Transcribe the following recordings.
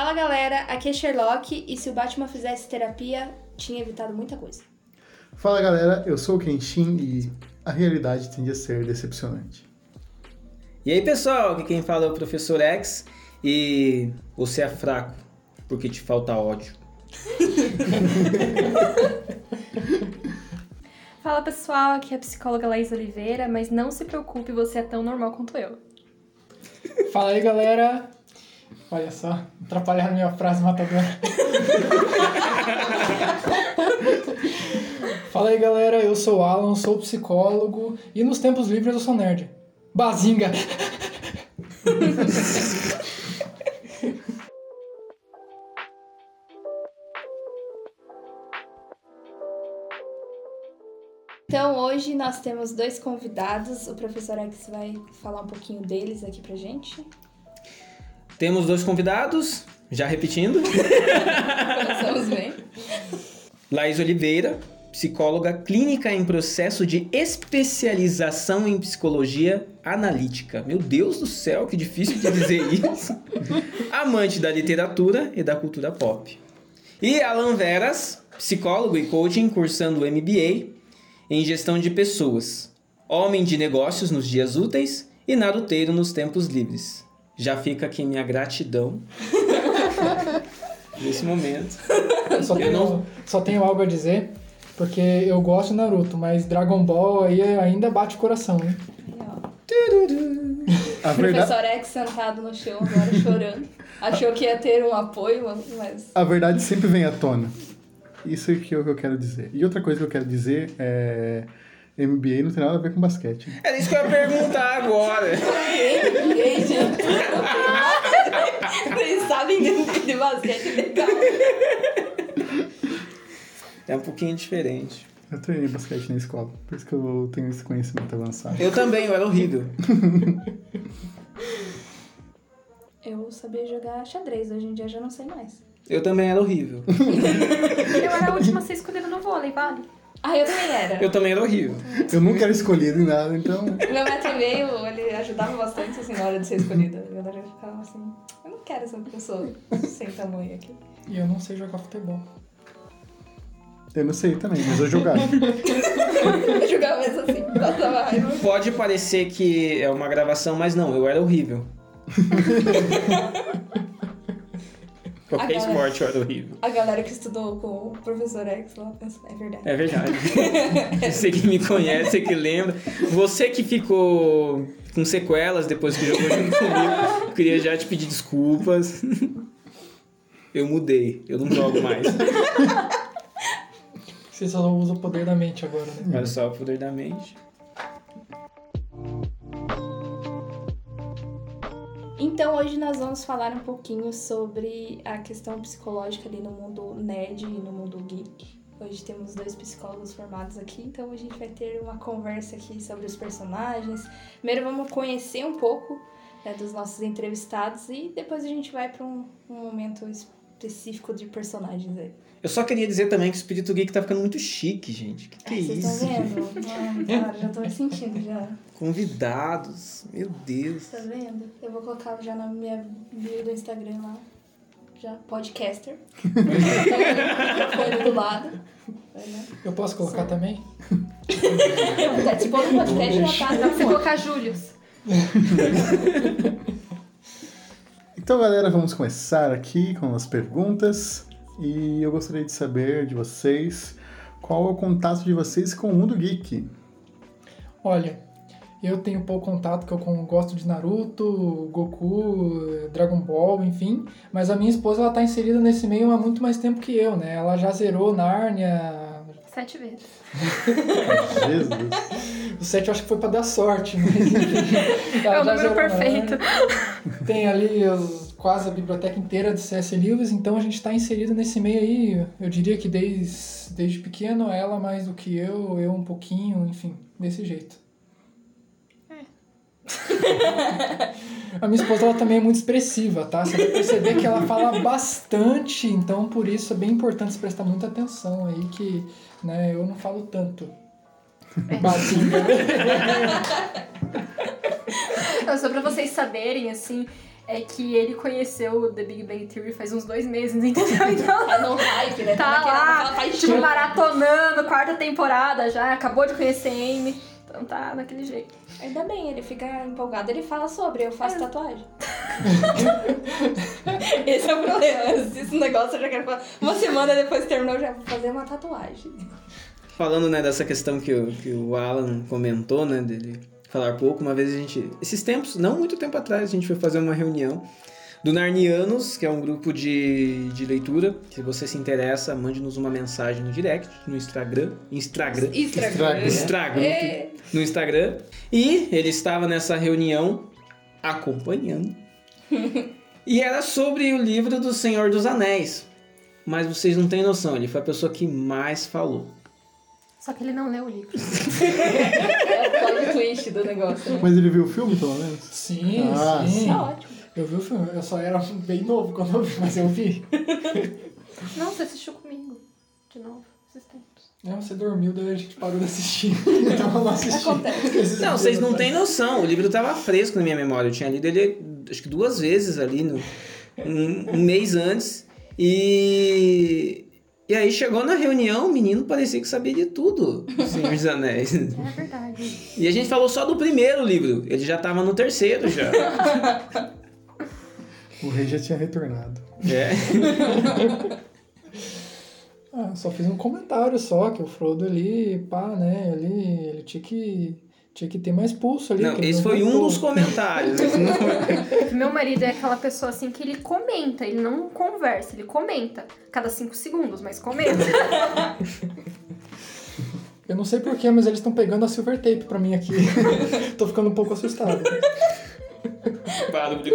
Fala galera, aqui é Sherlock e se o Batman fizesse terapia, tinha evitado muita coisa. Fala galera, eu sou o Kenshin e a realidade tende a ser decepcionante. E aí pessoal, aqui quem fala é o Professor X e você é fraco porque te falta ódio. Fala pessoal, aqui é a psicóloga Laís Oliveira, mas não se preocupe, você é tão normal quanto eu. Fala aí galera, olha só, atrapalharam minha frase matadora. Fala aí galera, eu sou o Alan, sou psicólogo e nos tempos livres eu sou nerd. Bazinga! Então hoje nós temos dois convidados, o professor X vai falar um pouquinho deles aqui pra gente. Temos dois convidados, já repetindo. Começamos bem. Laís Oliveira, psicóloga clínica em processo de especialização em psicologia analítica. Meu Deus do céu, que difícil de dizer isso. Amante da literatura e da cultura pop. E Alan Veras, psicólogo e coaching cursando MBA em gestão de pessoas. Homem de negócios nos dias úteis e naruteiro nos tempos livres. Já fica aqui minha gratidão nesse momento. Só Eu tenho, não- só tenho algo a dizer, porque eu gosto de Naruto, mas Dragon Ball aí ainda bate o coração, né? Ó. A verdade, professor X sentado no chão agora chorando. Achou que ia ter um apoio, mas a verdade sempre vem à tona. Isso é que é o que eu quero dizer. E outra coisa que eu quero dizer é. MBA não tem nada a ver com basquete. Era isso que eu ia perguntar agora. ninguém, gente. Vocês sabem de, de basquete legal. É um pouquinho diferente. Eu treinei basquete na escola, por isso que eu tenho esse conhecimento avançado. Eu também, eu era horrível. Eu sabia jogar xadrez, hoje em dia já não sei mais. Eu também era horrível. Eu era a última a ser escolhida no vôlei, vale? Ah, eu também era. Eu também era horrível. Eu nunca era escolhido em nada, então. Meu metro e meio, ele ajudava bastante, assim, na hora de ser escolhida. A galera ficava assim, eu não quero essa pessoa sem tamanho aqui. E eu não sei jogar futebol. Eu não sei também, mas eu jogava. Eu jogava mesmo assim, passava raiva. Pode parecer que é uma gravação, mas não, eu era horrível. Qualquer Agora- esporte eu era horrível. A galera que estudou com o professor X lá pensa, é verdade. É verdade. Você que me conhece, você que lembra. Você que ficou com sequelas depois que jogou junto comigo, eu queria já te pedir desculpas. Eu mudei, eu não jogo mais. Você só usa o poder da mente agora, né? Olha só o poder da mente. Então hoje nós vamos falar um pouquinho sobre a questão psicológica ali no mundo nerd e no mundo geek. Hoje temos dois psicólogos formados aqui, então a gente vai ter uma conversa aqui sobre os personagens. Primeiro vamos conhecer um pouco né, dos nossos entrevistados e depois a gente vai para um, um momento específico de personagens aí. Eu só queria dizer também que o Espírito Geek tá ficando muito chique, gente. Que que é Vocês isso? estão vendo? Cara, já tô me sentindo já. Convidados, meu Deus. Tá vendo? Eu vou colocar já na minha bio do Instagram lá. Já, podcaster. Microfone do lado. Eu posso colocar também? Participou do podcast já tá. Você colocar Július. Então, galera, vamos começar aqui com as perguntas. E eu gostaria de saber de vocês qual é o contato de vocês com o mundo geek. Olha, eu tenho pouco contato, que eu gosto de Naruto, Goku, Dragon Ball, enfim. Mas a minha esposa, ela tá inserida nesse meio há muito mais tempo que eu, né? Ela já zerou Nárnia... Sete vezes. Jesus. O 7 eu acho que foi pra dar sorte, mas... ela É o número perfeito. Tem ali os- quase a biblioteca inteira de C.S. Lewis, então a gente tá inserido nesse meio aí, eu diria que desde, desde pequeno, ela mais do que eu, eu um pouquinho, enfim, desse jeito. A minha esposa ela também é muito expressiva, tá? Você vai perceber que ela fala bastante, então por isso é bem importante você prestar muita atenção aí, que né, eu não falo tanto. Bazinga. Então, só pra vocês saberem, assim, é que ele conheceu o The Big Bang Theory faz uns dois meses, entendeu? Então Tá no hype, né? Tá naquela, lá, naquela tipo, maratonando, quarta temporada já, acabou de conhecer Amy. Então tá daquele jeito. Ainda bem, ele fica empolgado, ele fala sobre, eu faço tatuagem. Esse é o problema. Esse negócio eu já quero falar. Uma semana depois que terminou, eu já vou fazer uma tatuagem. Falando, né, dessa questão que o, que o Alan comentou, né, dele falar pouco, uma vez a gente... Esses tempos, não muito tempo atrás, a gente foi fazer uma reunião do Narnianos, que é um grupo de, de leitura. Se você se interessa, mande-nos uma mensagem no direct, no Instagram. Instagram. Instagram. Instagram. É. No Instagram. E ele estava nessa reunião acompanhando. e era sobre o livro do Senhor dos Anéis. Mas vocês não têm noção, ele foi a pessoa que mais falou. Só que ele não leu o livro. É o plot twist do negócio, né? Mas ele viu o filme, pelo menos? Sim, Ah, sim. Tá ótimo. Eu vi o filme, eu só era bem novo quando eu vi, mas eu vi. Não, você assistiu comigo. De novo, esses tempos. Não, você dormiu, daí a gente parou de assistir. Então eu não assisti. Acontece. Não, vocês não têm noção. O livro estava fresco na minha memória. Eu tinha lido ele acho que duas vezes ali, no, um, um mês antes. E. E aí chegou na reunião, o menino parecia que sabia de tudo, do Senhor dos Anéis. É verdade. E a gente falou só do primeiro livro. Ele já tava no terceiro já. O rei já tinha retornado. É. Ah, só fiz um comentário só, que o Frodo ali, pá, né, ali, ele tinha que, tinha que ter mais pulso ali. Não, que ele esse foi um dos comentários. Meu marido é aquela pessoa assim que ele comenta, ele não conversa, ele comenta. Cada cinco segundos, mas comenta. Eu não sei porquê, mas eles estão pegando a silver tape pra mim aqui. Tô ficando um pouco assustado. Barulho.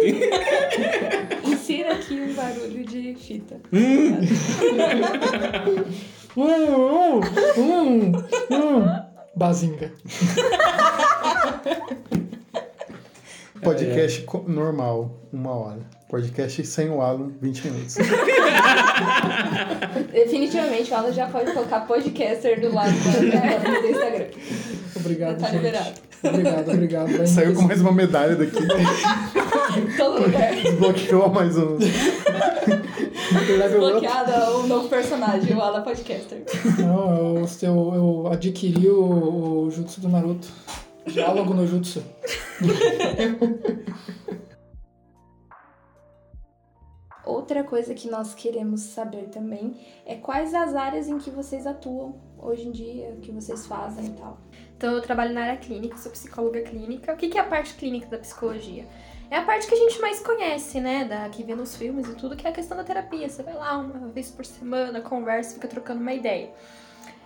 Insira aqui um barulho de fita. Hum, hum, hum, hum. Bazinga. Podcast co- normal, uma hora. Podcast sem o Alan, 20 minutos. Definitivamente, o Alan já pode colocar podcaster do lado do, do Instagram. Obrigado, Tá gente. liberado. Obrigado, obrigado. Vai Saiu com mais uma medalha daqui. Todo lugar. Desbloqueou mais um. Level up. Bloqueado o novo personagem, o Alan Podcaster. Não, eu, eu, eu adquiri o, o Jutsu do Naruto. Diálogo no Jutsu. Outra coisa que nós queremos saber também é quais as áreas em que vocês atuam hoje em dia, o que vocês fazem e tal. Então eu trabalho na área clínica, sou psicóloga clínica. O que é a parte clínica da psicologia? É a parte que a gente mais conhece, né? Da, que vê nos filmes e tudo, que é a questão da terapia. Você vai lá uma vez por semana, conversa, fica trocando uma ideia.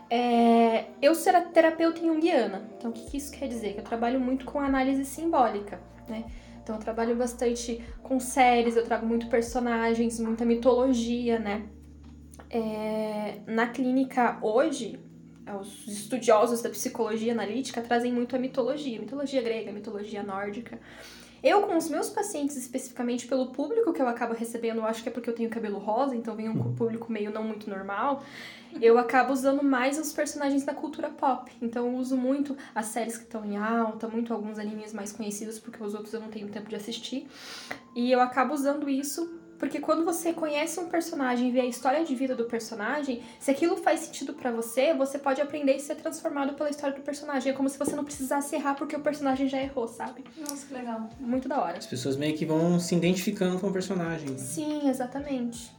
É, eu a terapeuta junguiana. Então, o que, que isso quer dizer? Que eu trabalho muito com análise simbólica, né? Então, eu trabalho bastante com séries, eu trago muito personagens, muita mitologia, né? É, na clínica hoje, os estudiosos da psicologia analítica trazem muito a mitologia, mitologia grega, mitologia nórdica. Eu, com os meus pacientes, especificamente pelo público que eu acabo recebendo, eu acho que é porque eu tenho cabelo rosa, então vem um público meio não muito normal, eu acabo usando mais os personagens da cultura pop. Então eu uso muito as séries que estão em alta, muito alguns animes mais conhecidos, porque os outros eu não tenho tempo de assistir. E eu acabo usando isso porque quando você conhece um personagem e vê a história de vida do personagem, se aquilo faz sentido pra você, você pode aprender e ser transformado pela história do personagem. É como se você não precisasse errar porque o personagem já errou, sabe? Nossa, que legal. Muito da hora. As pessoas meio que vão se identificando com o personagem. Sim, exatamente.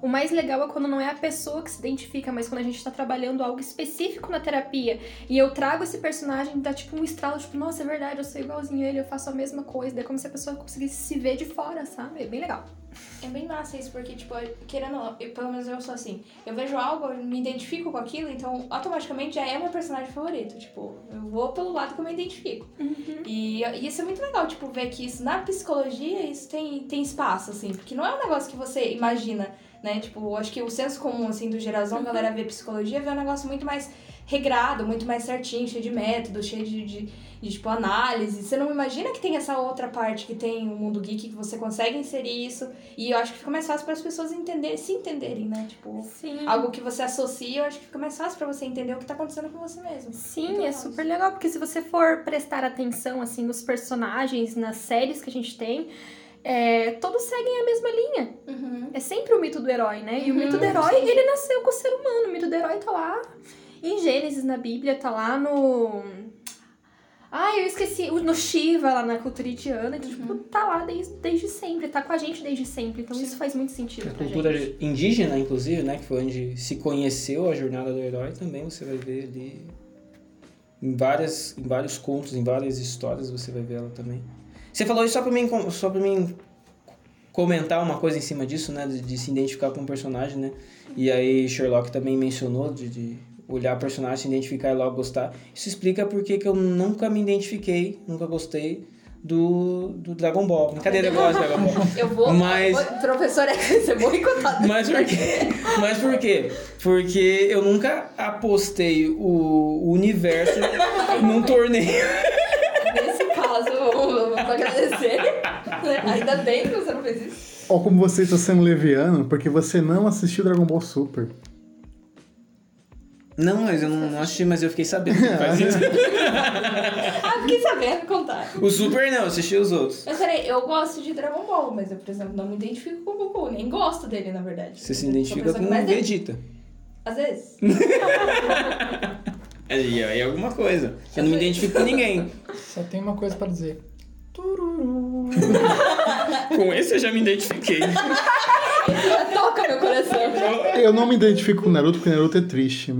O mais legal é quando não é a pessoa que se identifica, mas quando a gente tá trabalhando algo específico na terapia e eu trago esse personagem, dá tipo um estralo, tipo, nossa, é verdade, eu sou igualzinho a ele, eu faço a mesma coisa. Daí é como se a pessoa conseguisse se ver de fora, sabe? É bem legal. É bem massa isso, porque, tipo, querendo ou pelo menos eu sou assim. Eu vejo algo, eu me identifico com aquilo, então automaticamente já é meu personagem favorito. Tipo, eu vou pelo lado que eu me identifico. E, e isso é muito legal, tipo, ver que isso na psicologia isso tem, tem espaço, assim, porque não é um negócio que você imagina, né? Tipo, acho que o senso comum, assim, do geralzão, a galera vê psicologia, vê um negócio muito mais regrado, muito mais certinho, cheio de método, cheio de, de, de, tipo, análise. Você não imagina que tem essa outra parte que tem o mundo geek, que você consegue inserir isso. E eu acho que fica mais fácil para as pessoas entenderem, se entenderem, né? Tipo, Sim. algo que você associa, eu acho que fica mais fácil para você entender o que tá acontecendo com você mesmo. Sim, Muito é super legal, porque se você for prestar atenção, assim, nos personagens, nas séries que a gente tem, é, todos seguem a mesma linha. Uhum. É sempre o mito do herói, né? E o Uhum, mito do herói, ele nasceu com o ser humano. O mito do herói tá lá em Gênesis, na Bíblia, tá lá no. Ah, eu esqueci. No Shiva, lá na cultura indiana. Então, tipo, tá lá desde, desde sempre. Tá com a gente desde sempre. Então, isso faz muito sentido A pra cultura gente. indígena, inclusive, né? Que foi onde se conheceu a jornada do herói, também você vai ver ali. Em, várias, em vários contos, em várias histórias, você vai ver ela também. Você falou isso só pra mim, só pra mim comentar uma coisa em cima disso, né? De, de se identificar com um personagem, né? E aí Sherlock também mencionou de, de olhar o personagem, se identificar e logo gostar. Isso explica porque que eu nunca me identifiquei, nunca gostei do, do Dragon Ball. Brincadeira, eu gosto de Dragon Ball. Eu vou. Mas- eu vou- professor, é você é boicotado. Mas por quê? Mas por quê? Porque eu nunca apostei o o universo num torneio. Nesse caso, vamos, vamos agradecer. né? Ainda bem que você não fez isso. Ou como você está sendo leviano, porque você não assistiu Dragon Ball Super. Não, mas eu não, não assisti, mas eu fiquei sabendo que faz isso. Ah, fiquei sabendo contar. O Super não, eu assisti os outros. Mas peraí, eu gosto de Dragon Ball, mas eu, por exemplo, não me identifico com o Goku. Nem gosto dele, na verdade. Você se identifica com o Vegeta. Às vezes. Aí aí é alguma coisa. Eu não me identifico com ninguém. Só tem uma coisa pra dizer. Tururu. Com esse eu já me identifiquei. Já toca meu coração. Eu não me identifico com Naruto, porque Naruto é triste.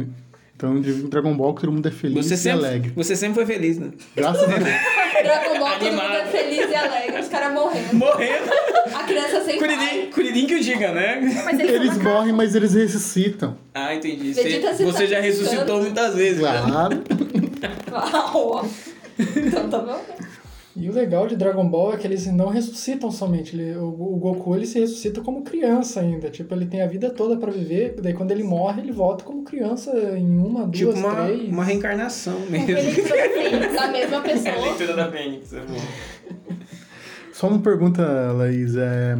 Então digo Dragon Ball que todo mundo é feliz Você e sempre, alegre. você sempre foi feliz, né? Graças a Deus. Dragon Ball, todo mundo é feliz e alegre. Os caras morrendo. Morrendo. A criança sem pai. Curirim, Curirim que eu diga, né? Mas eles, Eles morrem, mas eles ressuscitam. Ah, entendi. Você, você já tá ressuscitou assustando. muitas vezes. né? Claro. Ah, ó. Então tá bom. E o legal de Dragon Ball é que eles não ressuscitam somente. Ele- o, o Goku ele se ressuscita como criança ainda. Tipo, ele tem a vida toda pra viver. Daí quando ele morre, ele volta como criança em uma, Tipo duas, uma, três. uma reencarnação mesmo. A mesma É a pessoa. leitura da Fênix, é bom. Só uma pergunta, Laís. É,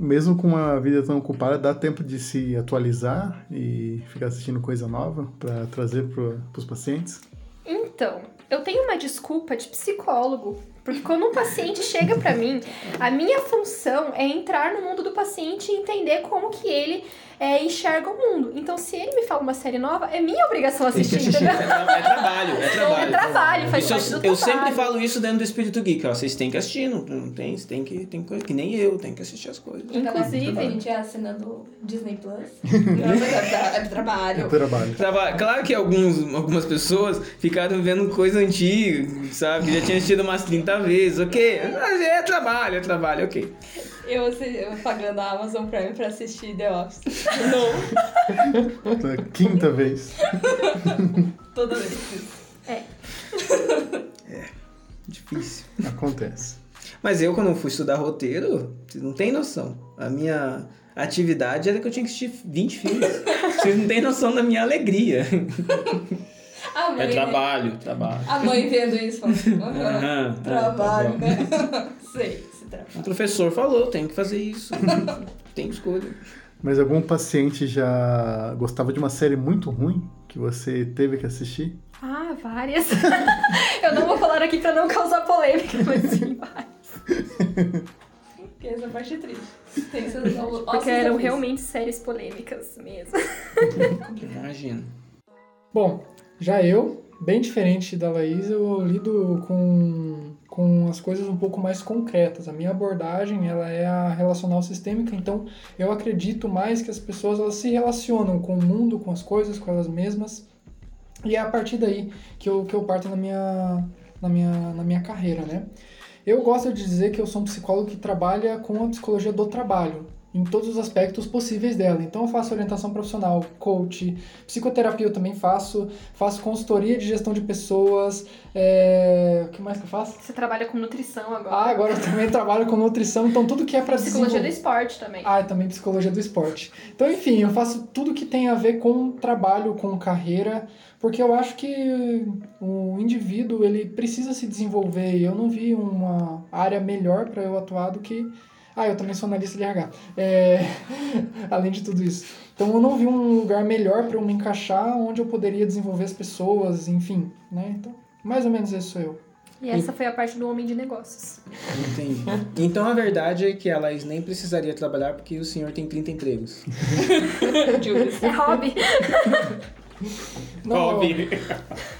mesmo com uma vida tão ocupada, dá tempo de se atualizar e ficar assistindo coisa nova pra trazer pro, pros pacientes? Então, eu tenho uma desculpa de psicólogo, porque quando um paciente chega pra mim, a minha função é entrar no mundo do paciente e entender como que ele é, enxerga o mundo. Então, se ele me fala uma série nova, é minha obrigação assistir, assistir. entendeu? É, tra- é trabalho, é trabalho. É trabalho, faz Isso parte do eu, eu trabalho. sempre falo isso dentro do Espírito Geek, ó. Vocês têm que assistir, não, não tem, tem que, tem coisa que nem eu, tem que assistir as coisas. Inclusive- a gente é assinando Disney Plus. É, tra- é É trabalho. trabalho. Traba- Claro que alguns, algumas pessoas ficaram vendo coisa antiga, sabe? Que já tinha assistido umas 30 vezes, ok? Mas é trabalho, é trabalho, ok. Eu, eu pagando a Amazon Prime pra assistir The Office. Não. Pela Quinta vez. Toda vez. Difícil. Acontece. Mas eu, quando fui estudar roteiro, vocês não têm noção. A minha atividade era que eu tinha que assistir 20 filmes. Vocês não têm noção da minha alegria. A mãe, É trabalho, trabalho. A mãe vendo isso falando, "Aham, Aham, trabalho, tá né? Sei, se trabalha. O professor falou, tem que fazer isso. tem escolha. Mas algum paciente já gostava de uma série muito ruim que você teve que assistir? Ah, várias. eu não vou falar aqui pra não causar polêmica, mas sim, várias. Porque essa parte é triste. Tem seus Porque eram realmente séries polêmicas mesmo. Imagina. Bom, já eu, bem diferente da Laís, eu lido com, com as coisas um pouco mais concretas. A minha abordagem ela é a relacional sistêmica, então eu acredito mais que as pessoas elas se relacionam com o mundo, com as coisas, com elas mesmas. E é a partir daí que eu, que eu parto na minha, na, minha, na minha carreira, né? Eu gosto de dizer que eu sou um psicólogo que trabalha com a psicologia do trabalho, em todos os aspectos possíveis dela. Então eu faço orientação profissional, coach, psicoterapia eu também faço, faço consultoria de gestão de pessoas, é... o que mais que eu faço? Você trabalha com nutrição agora. Ah, agora eu também trabalho com nutrição, então tudo que é para Psicologia do esporte também. ah, e também psicologia do esporte. Então, enfim, eu faço tudo que tem a ver com trabalho, com carreira, porque eu acho que o indivíduo ele precisa se desenvolver e eu não vi uma área melhor para eu atuar do que ah, eu também sou analista de RH. É... Além de tudo isso. Então eu não vi um lugar melhor para eu me encaixar onde eu poderia desenvolver as pessoas, enfim, né? Então, mais ou menos esse sou eu. E essa foi a parte do homem de negócios. Entendi. Então a verdade é que a Laís nem precisaria trabalhar porque o senhor tem 30 empregos. É hobby. Não,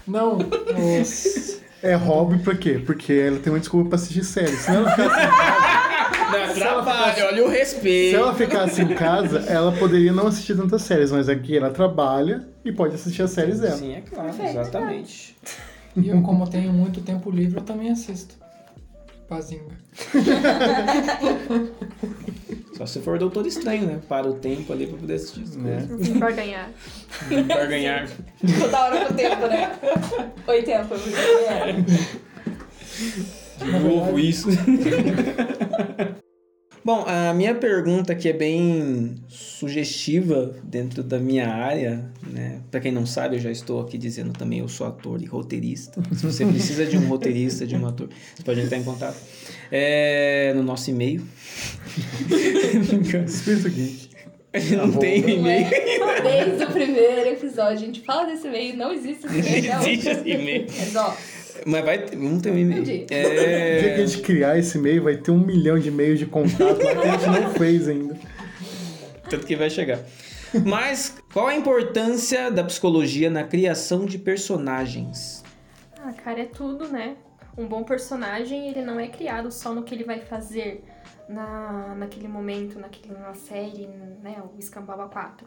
não. os- É hobby pra quê? Porque ela tem uma desculpa pra assistir série. Se ela ficasse, Não, trabalho, olha o se respeito. ela ficasse em casa, ela poderia não assistir tantas séries, mas aqui ela trabalha e pode assistir as séries dela. Sim, é claro, Perfeito, exatamente. E eu, como tenho muito tempo livre, eu também assisto. Bazinga. Só se for doutor estranho, né? Para o tempo ali pra poder assistir as Né? Pra ganhar. Pra ganhar. Toda hora com o tempo, né? Oi, tempo. É. De novo isso. Bom, a minha pergunta que é bem sugestiva dentro da minha área, né? Pra quem não sabe, eu já estou aqui dizendo também, eu sou ator e roteirista. Se você precisa de um roteirista, de um ator, você pode entrar em contato. É, no nosso e-mail. Espírito Geek. não tem e-mail. Desde o primeiro episódio, a gente fala desse e-mail, não existe esse e-mail. Não existe esse e-mail. Mas ó, Mas vai ter, vamos ter um e-mail. Entendi. No dia que a É... gente criar esse e-mail, vai ter um milhão de e-mails de contato que a gente não fez ainda. Tanto que vai chegar. Mas qual a importância da psicologia na criação de personagens? Ah, cara, é tudo, né? Um bom personagem, ele não é criado só no que ele vai fazer na, naquele momento, naquele, na série, né? O Escambaba 4.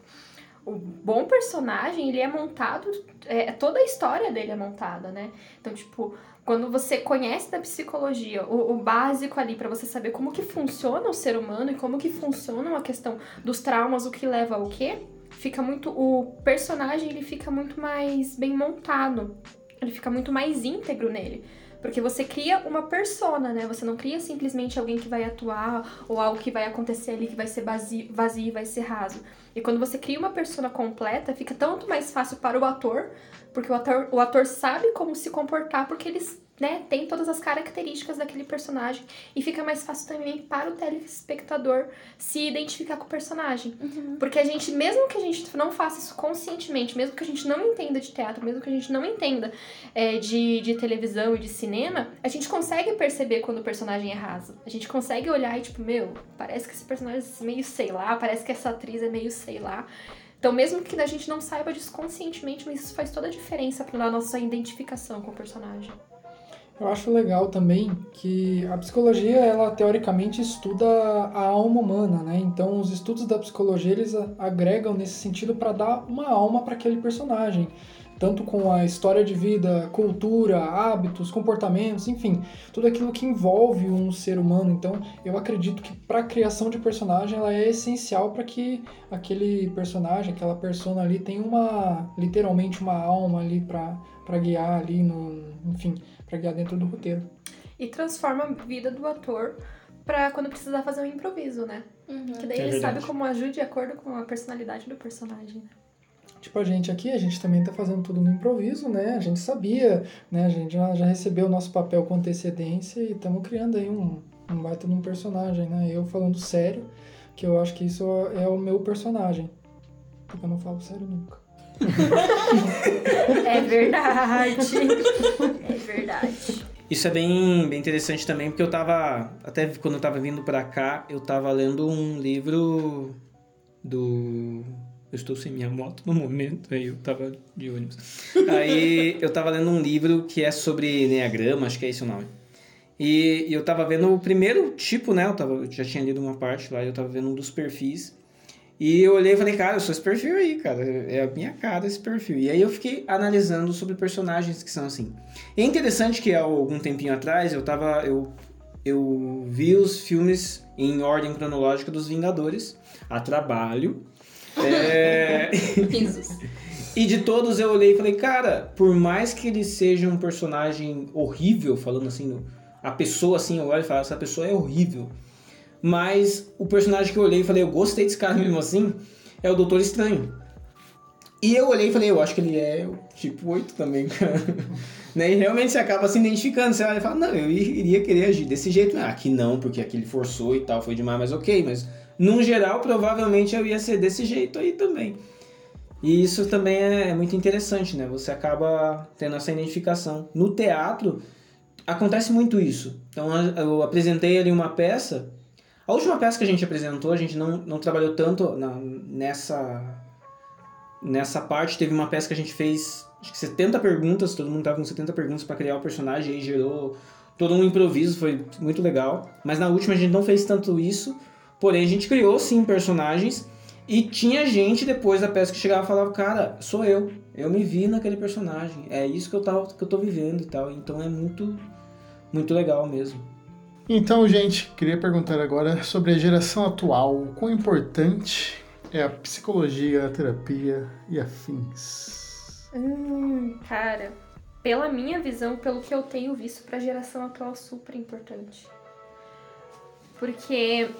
O bom personagem, ele é montado, é, toda a história dele é montada, né? Então, tipo, quando você conhece da psicologia, o, o básico ali para você saber como que funciona o ser humano e como que funciona a questão dos traumas, o que leva ao quê, fica muito o personagem ele fica muito mais bem montado. Ele fica muito mais íntegro nele. Porque você cria uma persona, né? Você não cria simplesmente alguém que vai atuar ou algo que vai acontecer ali que vai ser vazio, vazio vai ser raso. E quando você cria uma persona completa, fica tanto mais fácil para o ator, porque o ator, o ator sabe como se comportar, porque eles né, tem todas as características daquele personagem e fica mais fácil também para o telespectador se identificar com o personagem. Porque a gente, mesmo que a gente não faça isso conscientemente, mesmo que a gente não entenda de teatro, mesmo que a gente não entenda é, de, de televisão e de cinema, a gente consegue perceber quando o personagem é raso. A gente consegue olhar e tipo, meu, parece que esse personagem é meio sei lá, parece que essa atriz é meio sei lá. Então, mesmo que a gente não saiba disso conscientemente, mas isso faz toda a diferença para nossa identificação com o personagem. Eu acho legal também que a psicologia, ela teoricamente estuda a alma humana, né? Então, os estudos da psicologia, eles agregam nesse sentido para dar uma alma para aquele personagem. Tanto com a história de vida, cultura, hábitos, comportamentos, enfim, tudo aquilo que envolve um ser humano. Então, eu acredito que para a criação de personagem, ela é essencial para que aquele personagem, aquela persona ali tenha uma, literalmente uma alma ali para guiar ali no, enfim, para guiar dentro do roteiro. E transforma a vida do ator pra quando precisar fazer um improviso, né? Que daí É ele verdade. sabe como agir de acordo com a personalidade do personagem. né? Tipo a gente aqui, a gente também tá fazendo tudo no improviso, né? A gente sabia, né? A gente já, já recebeu o nosso papel com antecedência e estamos criando aí um, um baita de um personagem, né? Eu falando sério, que eu acho que isso é o meu personagem. Porque eu não falo sério nunca. É verdade. é verdade. Isso é bem, bem interessante também, porque eu tava. Até quando eu tava vindo pra cá, eu tava lendo um livro do. Eu estou sem minha moto no momento, aí eu tava de ônibus. Aí eu tava lendo um livro que é sobre Enneagrama, acho que é esse o nome. E, e eu tava vendo o primeiro tipo, né? Eu, tava, eu já tinha lido uma parte lá, eu tava vendo um dos perfis. E eu olhei e falei, cara, eu sou esse perfil aí, cara. É a minha cara esse perfil. E aí eu fiquei analisando sobre personagens que são assim. É interessante que há algum tempinho atrás eu tava. Eu, eu vi os filmes em ordem cronológica dos Vingadores, a trabalho. É, e de todos eu olhei e falei, cara, por mais que ele seja um personagem horrível, falando assim, a pessoa assim, eu olho e falo, essa pessoa é horrível. Mas o personagem que eu olhei e falei, eu gostei desse cara mesmo assim, é o Doutor Estranho. E eu olhei e falei, eu acho que ele é tipo 8 também, cara. né? E realmente você acaba se identificando. Você olha e fala, não, eu iria querer agir desse jeito. Ah, aqui não, porque aqui ele forçou e tal, foi demais, mas ok. Mas, num geral, provavelmente eu ia ser desse jeito aí também. E isso também é muito interessante, né? Você acaba tendo essa identificação. No teatro, acontece muito isso. Então eu apresentei ali uma peça. A última peça que a gente apresentou, a gente não, não trabalhou tanto na- nessa nessa parte. Teve uma peça que a gente fez acho que 70 perguntas, todo mundo tava com 70 perguntas para criar o personagem e gerou todo um improviso, foi muito legal. Mas na última a gente não fez tanto isso. Porém, a gente criou sim personagens e tinha gente depois da peça que chegava e falava, cara, sou eu. Eu me vi naquele personagem. É isso que eu, tava, que eu tô vivendo e tal. Então é muito, muito legal mesmo. Então, gente, queria perguntar agora sobre a geração atual. O quão importante é a psicologia, a terapia e afins? Hum, cara, pela minha visão, pelo que eu tenho visto pra geração atual, super importante. Porque,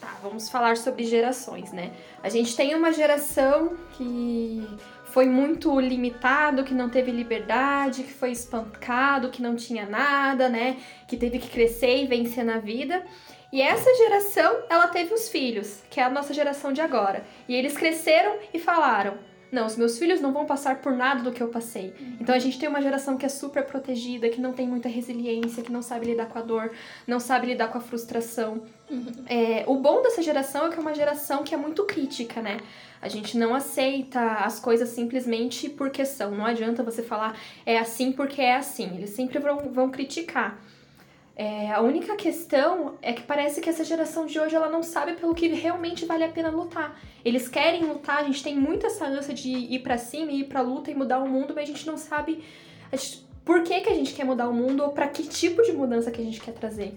tá, vamos falar sobre gerações, né? A gente tem uma geração que foi muito limitado, que não teve liberdade, que foi espancado, que não tinha nada, né? Que teve que crescer e vencer na vida. E essa geração, ela teve os filhos, que é a nossa geração de agora. E eles cresceram e falaram: não, os meus filhos não vão passar por nada do que eu passei. Então a gente tem uma geração que é super protegida, que não tem muita resiliência, que não sabe lidar com a dor, não sabe lidar com a frustração. É, o bom dessa geração é que é uma geração que é muito crítica, né? A gente não aceita as coisas simplesmente porque são. Não adianta você falar é assim porque é assim. Eles sempre vão, vão criticar. É, a única questão é que parece que essa geração de hoje ela não sabe pelo que realmente vale a pena lutar. Eles querem lutar, a gente tem muita essa ânsia de ir pra cima, ir pra luta e mudar o mundo, mas a gente não sabe gente- por que, que a gente quer mudar o mundo ou pra que tipo de mudança que a gente quer trazer.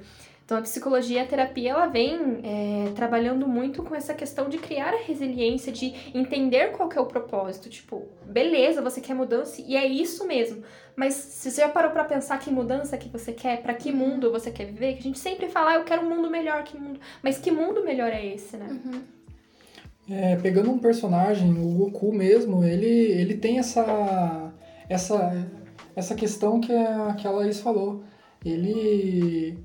Então a psicologia e a terapia ela vem é, trabalhando muito com essa questão de criar a resiliência, de entender qual que é o propósito. Tipo, beleza, você quer mudança e é isso mesmo. Mas se você já parou pra pensar que mudança que você quer, pra que mundo você quer viver, que a gente sempre fala, ah, eu quero um mundo melhor, que mundo. Mas que mundo melhor é esse, né? É, pegando um personagem, o Goku mesmo, ele, ele tem essa, essa, essa questão que a, que a Laís falou. Ele,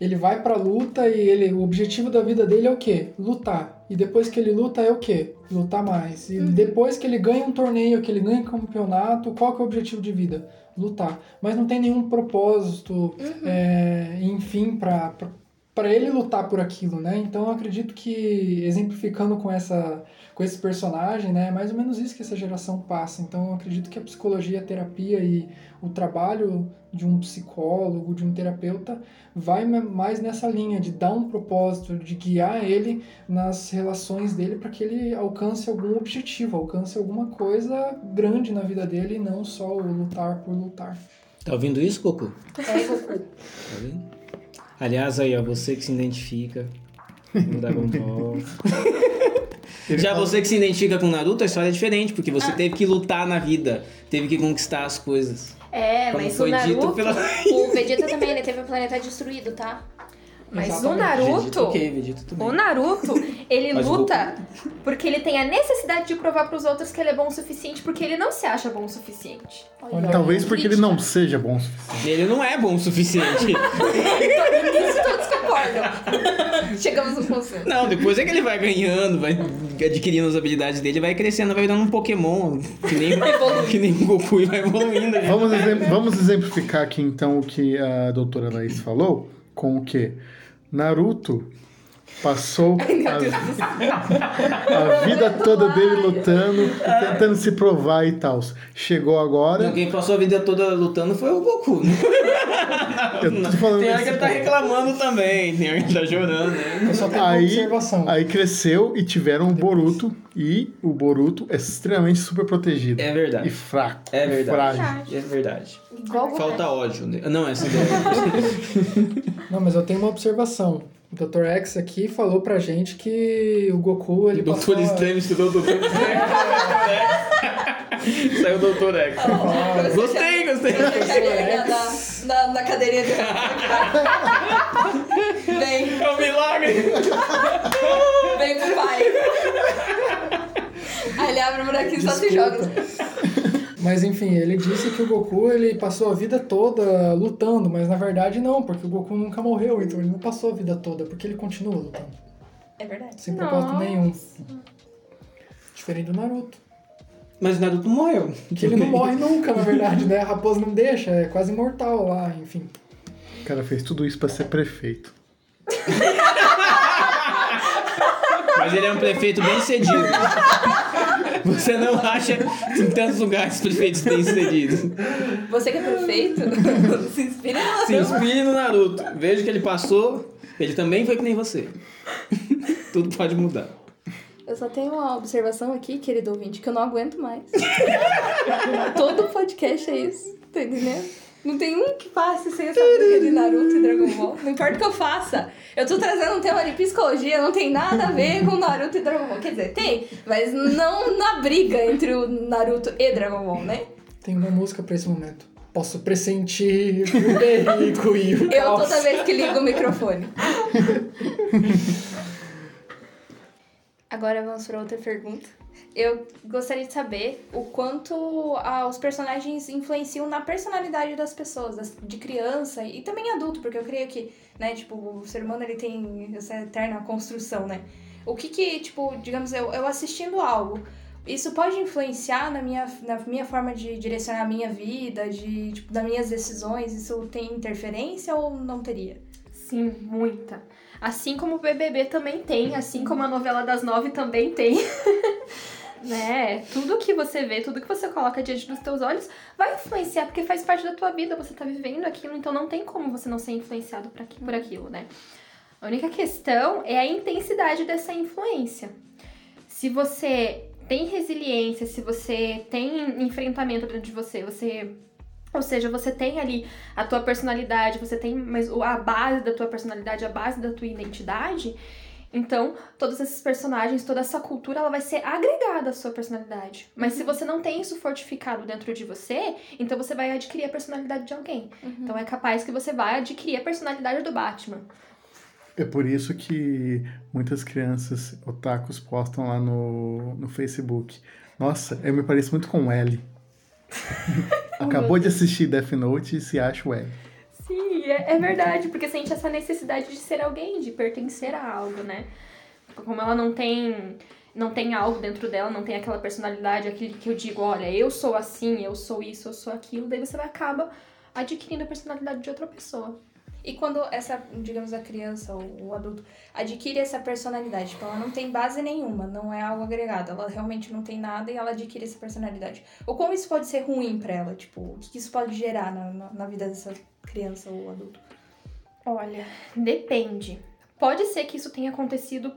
ele vai pra luta e ele, o objetivo da vida dele é o quê? Lutar. E depois que ele luta é o quê? Lutar mais. E depois que ele ganha um torneio, que ele ganha um campeonato, qual que é o objetivo de vida? Lutar. Mas não tem nenhum propósito, é, enfim, pra, pra, para ele lutar por aquilo, né? Então eu acredito que exemplificando com essa com esse personagem, né, é mais ou menos isso que essa geração passa. Então eu acredito que a psicologia, a terapia e o trabalho de um psicólogo, de um terapeuta, vai mais nessa linha de dar um propósito, de guiar ele nas relações dele para que ele alcance algum objetivo, alcance alguma coisa grande na vida dele e não só o lutar por lutar. Tá ouvindo isso, Goku? É, Goku. Tá vendo? Aliás, aí, ó, você que se identifica com Dragon Ball. Já você que se identifica com Naruto, a história é diferente, porque você teve que lutar na vida, teve que conquistar as coisas. É, Como mas o foi dito Naruto. pela. O Vegeta também, ele teve o planeta destruído, tá? Mas o. Naruto. Vegeta, ok, Vegeta também. O Naruto, ele o luta porque ele tem a necessidade de provar pros outros que ele é bom o suficiente, porque ele não se acha bom o suficiente. Olha, Talvez porque ele não Crítica. seja bom o suficiente. Ele não é bom o suficiente. Nisso todos concordam. Chegamos no consenso. não, depois é que ele vai ganhando, vai adquirindo as habilidades dele, vai crescendo, vai virando um Pokémon, que nem, que nem o Goku e vai evoluindo. Vamos, exem- vamos exemplificar aqui então o que a doutora Laís falou com o que? Naruto passou a, a vida toda dele lutando, e tentando se provar e tal. Chegou agora. Não, quem passou a vida toda lutando foi o Goku. Eu tô falando Tem hora que ele tá reclamando também, tem hora que ele tá chorando. né? Eu só Aí, observação. aí cresceu e tiveram o Boruto. E o Boruto é extremamente super protegido. É E verdade. fraco. É e verdade. frágil. É verdade. Falta ódio. né? Não, essa ideia. Não, mas eu tenho uma observação. O Dr. X aqui falou pra gente que o Goku, ele Doutor passou... Estranho estudou o Doutor Estranho. Saiu o Doutor X. Gostei, gostei. na, na, na cadeirinha dele. Vem, É um milagre. vem pro pai. Aí ele abre o buraquinho e só se joga. Mas enfim, ele disse que o Goku ele passou a vida toda lutando, mas na verdade não, porque o Goku nunca morreu, então ele não passou a vida toda, porque ele continua lutando, É verdade. sem propósito Nossa. nenhum. Diferente do Naruto. Mas o Naruto morreu. Que ele não morre nunca, na verdade, né? A raposa não deixa, é quase imortal lá, enfim. O cara fez tudo isso pra ser prefeito. Mas ele é um prefeito bem sucedido. Você não acha em tantos lugares prefeitos bem sucedidos. Você que é prefeito, se inspire no Se inspire no Naruto. Veja o que ele passou. Ele também foi que nem você. Tudo pode mudar. Eu só tenho uma observação aqui, querido ouvinte, que eu não aguento mais. Todo podcast é isso, tá entendendo? Não tem um que passe sem essa briga de Naruto e Dragon Ball. Não importa o que eu faça. Eu tô trazendo um tema de psicologia, não tem nada a ver com Naruto e Dragon Ball. Quer dizer, tem, mas não na briga entre o Naruto e Dragon Ball, né? Tem uma música pra esse momento. Posso pressentir o perigo e o Eu caos. toda vez que ligo o microfone. Agora vamos para outra pergunta. Eu gostaria de saber o quanto ah, os personagens influenciam na personalidade das pessoas, de criança e também adulto, porque eu creio que, né, tipo, o ser humano ele tem essa eterna construção, né? O que que, tipo, digamos, eu, eu assistindo algo, isso pode influenciar na minha, na minha forma de direcionar a minha vida, de, tipo, das minhas decisões? Isso tem interferência ou não teria? Sim, muita. Assim como o BBB também tem, assim como a novela das nove também tem. né? Tudo que você vê, tudo que você coloca diante dos teus olhos vai influenciar, porque faz parte da tua vida, você tá vivendo aquilo, então não tem como você não ser influenciado por por aquilo, né? A única questão é a intensidade dessa influência. Se você tem resiliência, se você tem enfrentamento dentro de você, você ou seja, você tem ali a tua personalidade, você tem mas a base da tua personalidade, a base da tua identidade. Então, todos esses personagens, toda essa cultura, ela vai ser agregada à sua personalidade. Mas se você não tem isso fortificado dentro de você, então você vai adquirir a personalidade de alguém. Então é capaz que você vai adquirir a personalidade do Batman. É por isso que muitas crianças otakus postam lá no, no Facebook. Nossa, eu me pareço muito com o L. Acabou de assistir Death Note e se acha o L. Sim, é, é verdade, porque sente essa necessidade de ser alguém, de pertencer a algo, né? Como ela não tem não tem algo dentro dela, não tem aquela personalidade, aquele que eu digo, olha, eu sou assim, eu sou isso, eu sou aquilo, daí você vai acaba adquirindo a personalidade de outra pessoa. E quando essa, digamos, a criança ou o adulto adquire essa personalidade, tipo, ela não tem base nenhuma, não é algo agregado, ela realmente não tem nada e ela adquire essa personalidade. O como isso pode ser ruim pra ela? Tipo, o que isso pode gerar na, na, na vida dessa criança ou adulto? Olha, depende. Pode ser que isso tenha acontecido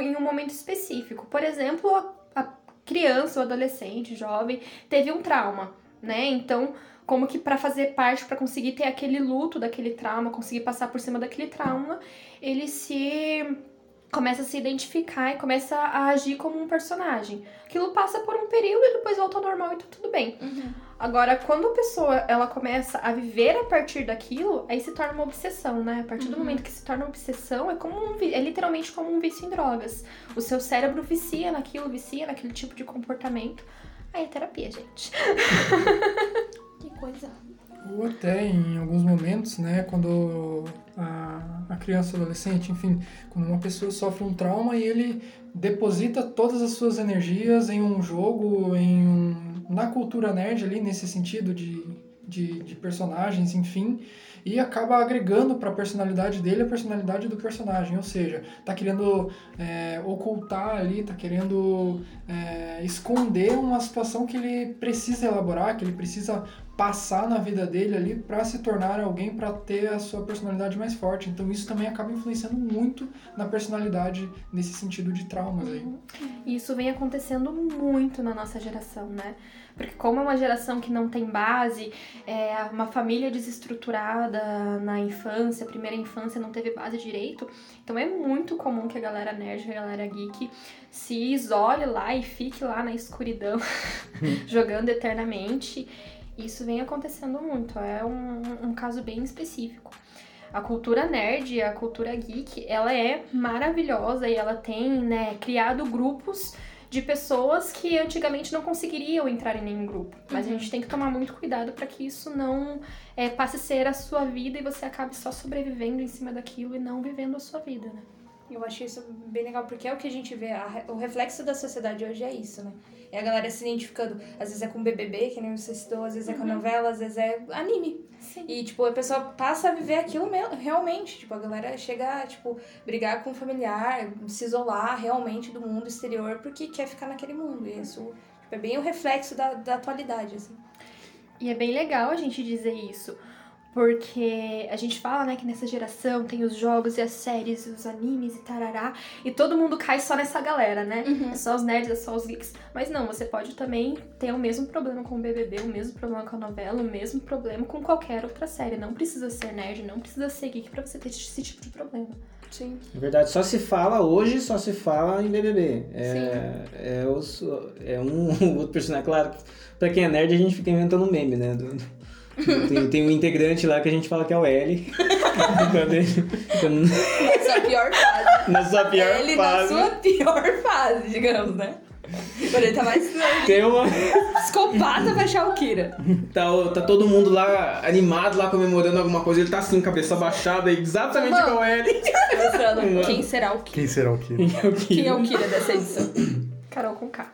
em um momento específico. Por exemplo, a, a criança, o adolescente, jovem, teve um trauma, né? Então, como que pra fazer parte, pra conseguir ter aquele luto daquele trauma, conseguir passar por cima daquele trauma, ele se começa a se identificar e começa a agir como um personagem. Aquilo passa por um período e depois volta ao normal e tá tudo bem. Agora, quando a pessoa ela começa a viver a partir daquilo, aí se torna uma obsessão, né? A partir do momento que se torna uma obsessão, é como um, é literalmente como um vício em drogas. O seu cérebro vicia naquilo, vicia naquele tipo de comportamento. Aí é terapia, gente. Coisa. Ou até em alguns momentos, né, quando a, a criança, adolescente, enfim, quando uma pessoa sofre um trauma e ele deposita todas as suas energias em um jogo, em um, na cultura nerd ali, nesse sentido de, de, de personagens, enfim, e acaba agregando para a personalidade dele a personalidade do personagem, ou seja, tá querendo é, ocultar ali, tá querendo é, esconder uma situação que ele precisa elaborar, que ele precisa passar na vida dele ali para se tornar alguém para ter a sua personalidade mais forte. Então isso também acaba influenciando muito na personalidade nesse sentido de traumas aí. Isso vem acontecendo muito na nossa geração, né? Porque como é uma geração que não tem base, é uma família desestruturada na infância, primeira infância não teve base direito, então é muito comum que a galera nerd, a galera geek se isole lá e fique lá na escuridão jogando eternamente. Isso vem acontecendo muito, é um, um caso bem específico. A cultura nerd, a cultura geek, ela é maravilhosa e ela tem, né, criado grupos de pessoas que antigamente não conseguiriam entrar em nenhum grupo. Mas a gente tem que tomar muito cuidado para que isso não é, passe a ser a sua vida e você acabe só sobrevivendo em cima daquilo e não vivendo a sua vida, né? Eu acho isso bem legal, porque é o que a gente vê, a o reflexo da sociedade hoje é isso, né? É a galera se identificando, às vezes é com BBB, que nem você citou, às vezes é com novela, às vezes é anime. Sim. E, tipo, a pessoa passa a viver aquilo mesmo, realmente. Tipo, a galera chega a, tipo, brigar com o familiar, se isolar realmente do mundo exterior, porque quer ficar naquele mundo. E isso tipo, é bem o reflexo da, da atualidade, assim. E é bem legal a gente dizer isso. Porque a gente fala, né, que nessa geração tem os jogos e as séries e os animes e tarará. E todo mundo cai só nessa galera, né? É só os nerds, é só os geeks. Mas não, você pode também ter o mesmo problema com o BBB, o mesmo problema com a novela, o mesmo problema com qualquer outra série. Não precisa ser nerd, não precisa ser geek pra você ter esse tipo de problema. Sim. Na verdade, só se fala hoje, só se fala em BBB. É, é, os, é um outro personagem. Claro, pra quem é nerd, a gente fica inventando meme, né? Do- do- tem, tem um integrante lá que a gente fala que é o L. Ele- Essa é a pior fase. na sua pior Ele fase. na sua pior fase, digamos, né? Quando ele tá mais Tem uma. psicopata pra achar o Kira. Tá, tá todo mundo lá animado, lá comemorando alguma coisa. Ele tá assim, cabeça baixada, exatamente Mano. igual L. Pensando, quem será o Kira? Quem será o quê? Quem é o Kira dessa edição? Carol com K.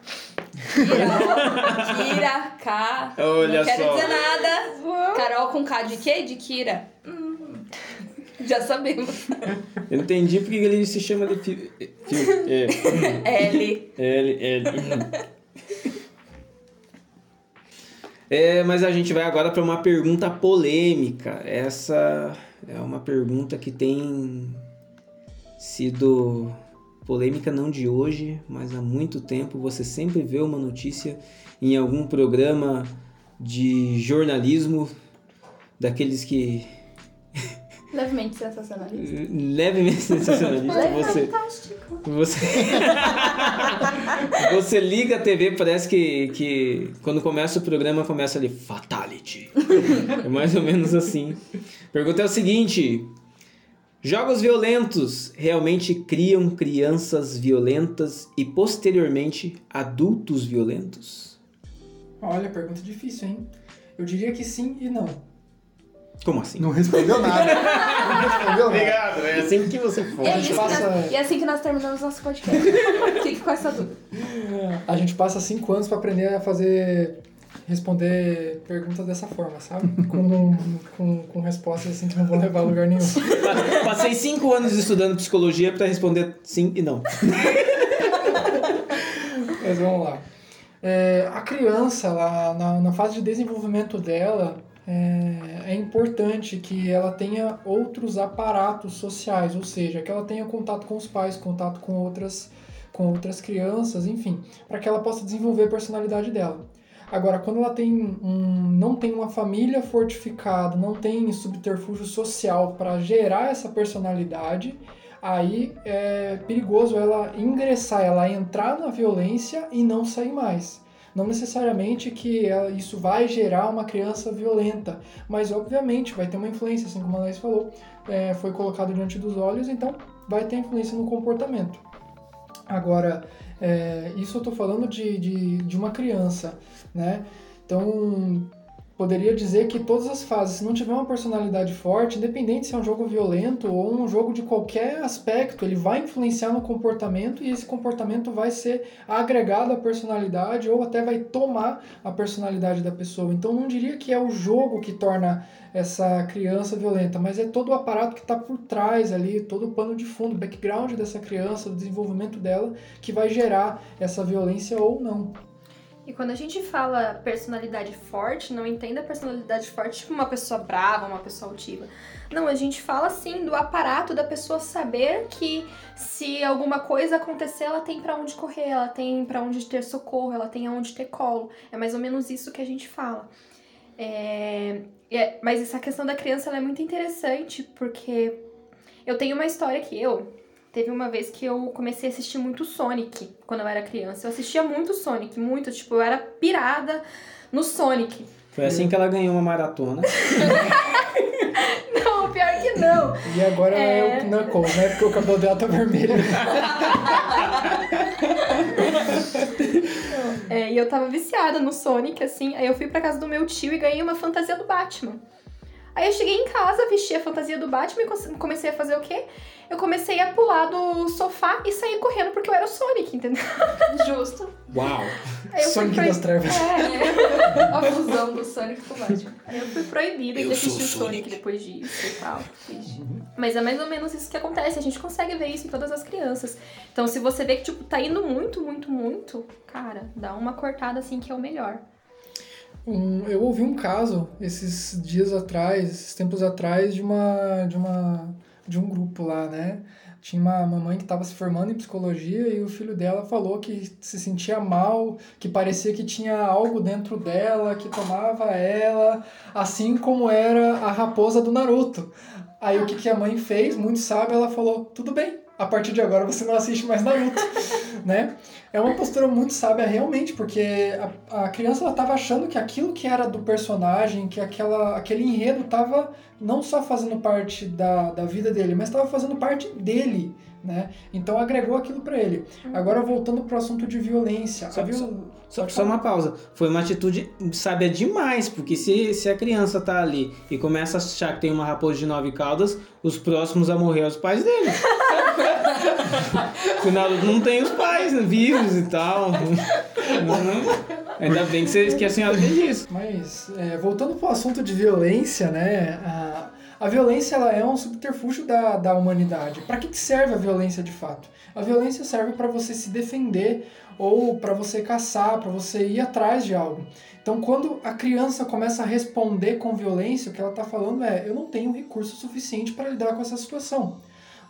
Kira. Kira, K. Olha não quero só. dizer nada. Carol com K de quê? De Kira? Hum, já sabemos. Eu não entendi porque ele se chama de fio. fio é. L. L, L. É, mas a gente vai agora para uma pergunta polêmica. Essa é uma pergunta que tem sido polêmica não de hoje, mas há muito tempo. Você sempre vê uma notícia em algum programa de jornalismo daqueles que Levemente sensacionalista. levemente sensacionalista. Você, você, você liga a TV, parece que, que quando começa o programa começa ali Fatality. É mais ou menos assim. Pergunta é o seguinte: Jogos violentos realmente criam crianças violentas e posteriormente adultos violentos? Olha, pergunta difícil, hein? Eu diria que sim e não. Como assim? Não respondeu nada. Não respondeu nada. Obrigado, é assim que você for. E é, isso passa- nós, e é assim que nós terminamos nosso podcast. Fique com essa dúvida. A gente passa cinco anos pra aprender a fazer. Responder perguntas dessa forma, sabe? Com, com, com respostas assim que não vão levar a lugar nenhum. Pa- Passei cinco anos estudando psicologia para responder sim e não. Mas vamos lá. É, a criança, ela, na, na fase de desenvolvimento dela, é, é importante que ela tenha outros aparatos sociais, ou seja, que ela tenha contato com os pais, contato com outras, com outras crianças, enfim, para que ela possa desenvolver a personalidade dela. Agora, quando ela tem um, não tem uma família fortificada, não tem subterfúgio social para gerar essa personalidade, aí é perigoso ela ingressar, ela entrar na violência e não sair mais. Não necessariamente que ela- isso vai gerar uma criança violenta, mas obviamente vai ter uma influência, assim como a Anaís falou, é, foi colocado diante dos olhos, então vai ter influência no comportamento. Agora, é, isso eu estou falando de, de, de uma criança, né? Então, poderia dizer que todas as fases, se não tiver uma personalidade forte, independente se é um jogo violento ou um jogo de qualquer aspecto, ele vai influenciar no comportamento e esse comportamento vai ser agregado à personalidade ou até vai tomar a personalidade da pessoa. Então, não diria que é o jogo que torna essa criança violenta, mas é todo o aparato que está por trás ali, todo o pano de fundo, o background dessa criança, o desenvolvimento dela, que vai gerar essa violência ou não. E quando a gente fala personalidade forte, não entenda personalidade forte tipo uma pessoa brava, uma pessoa altiva. Não, a gente fala assim do aparato da pessoa saber que se alguma coisa acontecer, ela tem pra onde correr, ela tem pra onde ter socorro, ela tem aonde ter colo. É mais ou menos isso que a gente fala. É, é- mas essa questão da criança é muito interessante porque eu tenho uma história que eu Teve uma vez que eu comecei a assistir muito Sonic quando eu era criança. Eu assistia muito Sonic, muito, tipo, eu era pirada no Sonic. Foi assim que ela ganhou uma maratona. Não, pior que não. E agora é, É. o Knuckles, né? Porque o cabelo dela tá vermelho. É, e eu tava viciada no Sonic, assim. Aí eu fui pra casa do meu tio e ganhei uma fantasia do Batman. Aí eu cheguei em casa, vesti a fantasia do Batman e comecei a fazer o quê? Eu comecei a pular do sofá e sair correndo porque eu era o Sonic, entendeu? Justo. Uau! Eu Sonic proib- das trevas. É, A fusão do Sonic com o Batman. Aí eu fui proibida Eu de assistir o Sonic Sonic. depois disso e tal. Triste. Mas é mais ou menos isso que acontece. A gente consegue ver isso em todas as crianças. Então, se você vê que, tipo, tá indo muito, muito, muito, cara, dá uma cortada assim que é o melhor. Um- eu ouvi um caso esses dias atrás, esses tempos atrás, de uma de uma de um grupo lá, né? Tinha uma mamãe que estava se formando em psicologia e o filho dela falou que se sentia mal, que parecia que tinha algo dentro dela que tomava ela, assim como era a raposa do Naruto. Aí o que, que a mãe fez, muito sábio, ela falou: tudo bem, a partir de agora você não assiste mais Naruto, né? É uma postura muito sábia realmente, porque a, a criança ela tava achando que aquilo que era do personagem, que aquela, aquele enredo tava não só fazendo parte da, da vida dele, mas estava fazendo parte dele, né? Então agregou aquilo para ele. Agora voltando pro assunto de violência. Só- a viol- Só, Pode só uma pausa. Foi uma atitude sábia demais, porque se, se a criança tá ali e começa a achar que tem uma raposa de nove caudas, os próximos a morrer os pais dele. Afinal, não tem os pais né, vivos e tal. Ainda bem que, você, que a senhora fez isso. Mas, é, voltando para o assunto de violência, né? A, a violência ela é um subterfúgio da, da humanidade. Para que, que serve a violência de fato? A violência serve para você se defender ou para você caçar, para você ir atrás de algo. Então, quando a criança começa a responder com violência, o que ela está falando é: eu não tenho recurso suficiente para lidar com essa situação.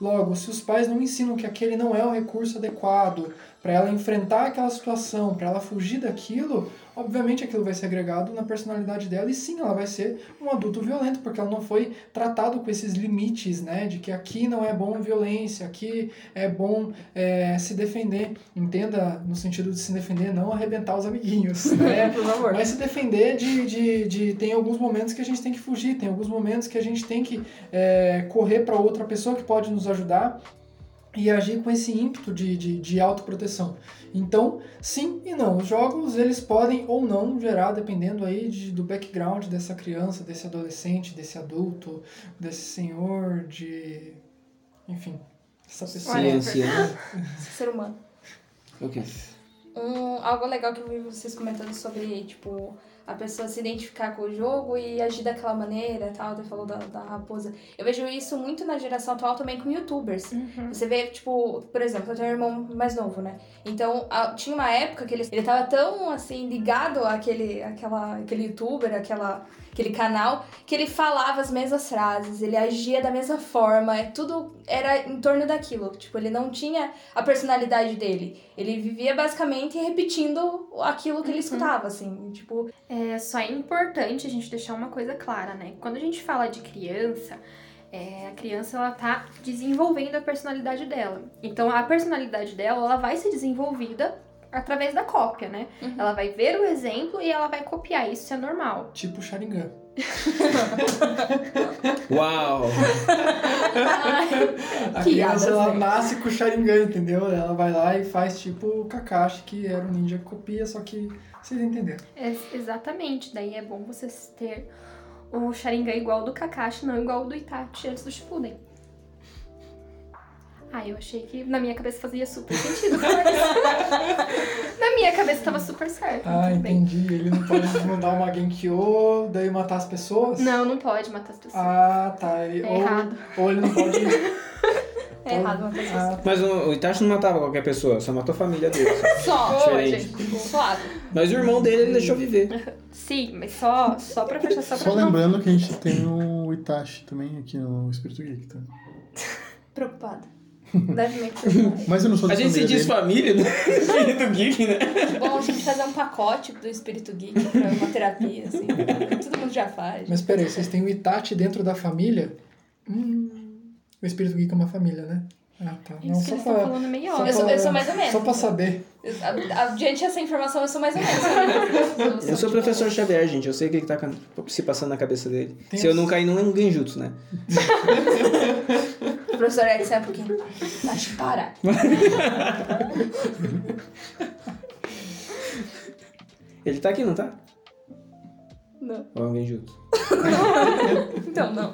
Logo, se os pais não ensinam que aquele não é o recurso adequado para ela enfrentar aquela situação, para ela fugir daquilo, obviamente aquilo vai ser agregado na personalidade dela e sim, ela vai ser um adulto violento, porque ela não foi tratado com esses limites, né, de que aqui não é bom violência, aqui é bom é, se defender. Entenda no sentido de se defender, não arrebentar os amiguinhos, né? Por favor. Mas se defender de, de, de. Tem alguns momentos que a gente tem que fugir, tem alguns momentos que a gente tem que é, correr para outra pessoa que pode nos ajudar e agir com esse ímpeto de, de, de autoproteção. Então, sim e não. Os jogos, eles podem ou não gerar, dependendo aí de, do background dessa criança, desse adolescente, desse adulto, desse senhor, de... Enfim, essa pessoa. Sim, Olha, ancião. Ser humano. O quê? Um, algo legal que eu vi vocês comentando sobre, tipo, a pessoa se identificar com o jogo e agir daquela maneira e tal, você falou da, da raposa. Eu vejo isso muito na geração atual também com youtubers. Você vê, tipo, por exemplo, eu tenho um irmão mais novo, né? Então, a- tinha uma época que ele, ele tava tão, assim, ligado àquele, àquela, àquele youtuber, àquela, aquele canal, que ele falava as mesmas frases, ele agia da mesma forma, é tudo era em torno daquilo. Tipo, ele não tinha a personalidade dele. Ele vivia basicamente repetindo aquilo que ele escutava, assim. Tipo, É, só é importante a gente deixar uma coisa clara, né? Quando a gente fala de criança, é, a criança ela tá desenvolvendo a personalidade dela. Então a personalidade dela ela vai ser desenvolvida através da cópia, né? Uhum. Ela vai ver o exemplo e ela vai copiar. Isso é normal. Tipo Sharingan. Uau! A Que criança, ela né? nasce com o Sharingan, entendeu? Ela vai lá e faz tipo o Kakashi, que era um ninja que copia, só que vocês entenderam. É, exatamente. Daí é bom vocês ter o Sharingan igual do Kakashi, não igual do Itachi antes do Shippuden. Ah, eu achei que na minha cabeça fazia super sentido. mas na minha cabeça tava super certo. Ah, tudo bem. entendi. Ele não pode mandar uma Genkyo, daí matar as pessoas? Não, não pode matar as pessoas. Ah, tá. É ou, errado. ou ele não pode. é errado uma pessoa. Ah, Mas o, Itachi não matava qualquer pessoa, só matou a família dele. Só, Diferente. tipo, suave. Mas o irmão dele ele deixou viver. Sim, mas só, só pra fechar, só pra Só não... lembrando que a gente tem o Itachi também aqui no Espírito Geek, tá? Preocupada. Levemente. Mas eu não sou da A gente se família diz dele. família, né? Espírito geek, né? Bom, a gente fazer um pacote do espírito geek pra uma terapia, assim. Todo mundo já faz. Mas peraí, vocês têm o Itachi dentro da família? Hum, o Espírito Geek é uma família, né? Ah, tá. Não, Isso que só eles estão pra, falando meio só óbvio. Eu sou- pra- eu sou mais ou menos. Só pra saber. A- a- Diante dessa informação, eu sou mais ou menos. Eu sou o professor Xavier, gente. Eu sei o que que tá se passando na cabeça dele. Tem Se eu não cair num genjutsu, né? O professor Edson é um pouquinho. Acho que para. Ele tá aqui, não tá? Não. Ou é um genjutsu? então, não.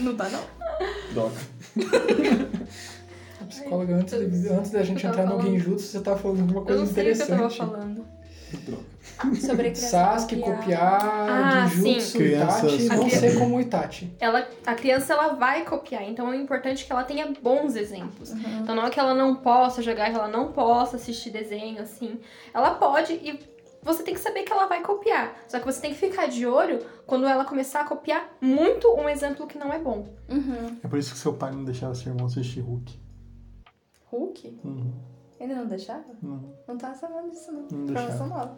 Não tá, não. Droga. A psicóloga, antes, de, antes da gente Eu entrar no falando- Genjutsu, você tava falando de uma Eu coisa não sei o que eu tava interessante. falando. Sobre Sasuke copiar Ah, Genjutsu, sim. Crianças Itachi, não ser como o Itachi. Ela, a criança ela vai copiar, então é importante que ela tenha bons exemplos. Uhum. Então não é que ela não possa jogar, que ela não possa assistir desenho, assim. Ela pode e você tem que saber que ela vai copiar. Só que você tem que ficar de olho quando ela começar a copiar muito um exemplo que não é bom. Uhum. É por isso que seu pai não deixava seu irmão assistir Hulk. Hulk? Uhum. Ele não deixava? Não, Não tava sabendo disso, não. Não Informação deixava. nova.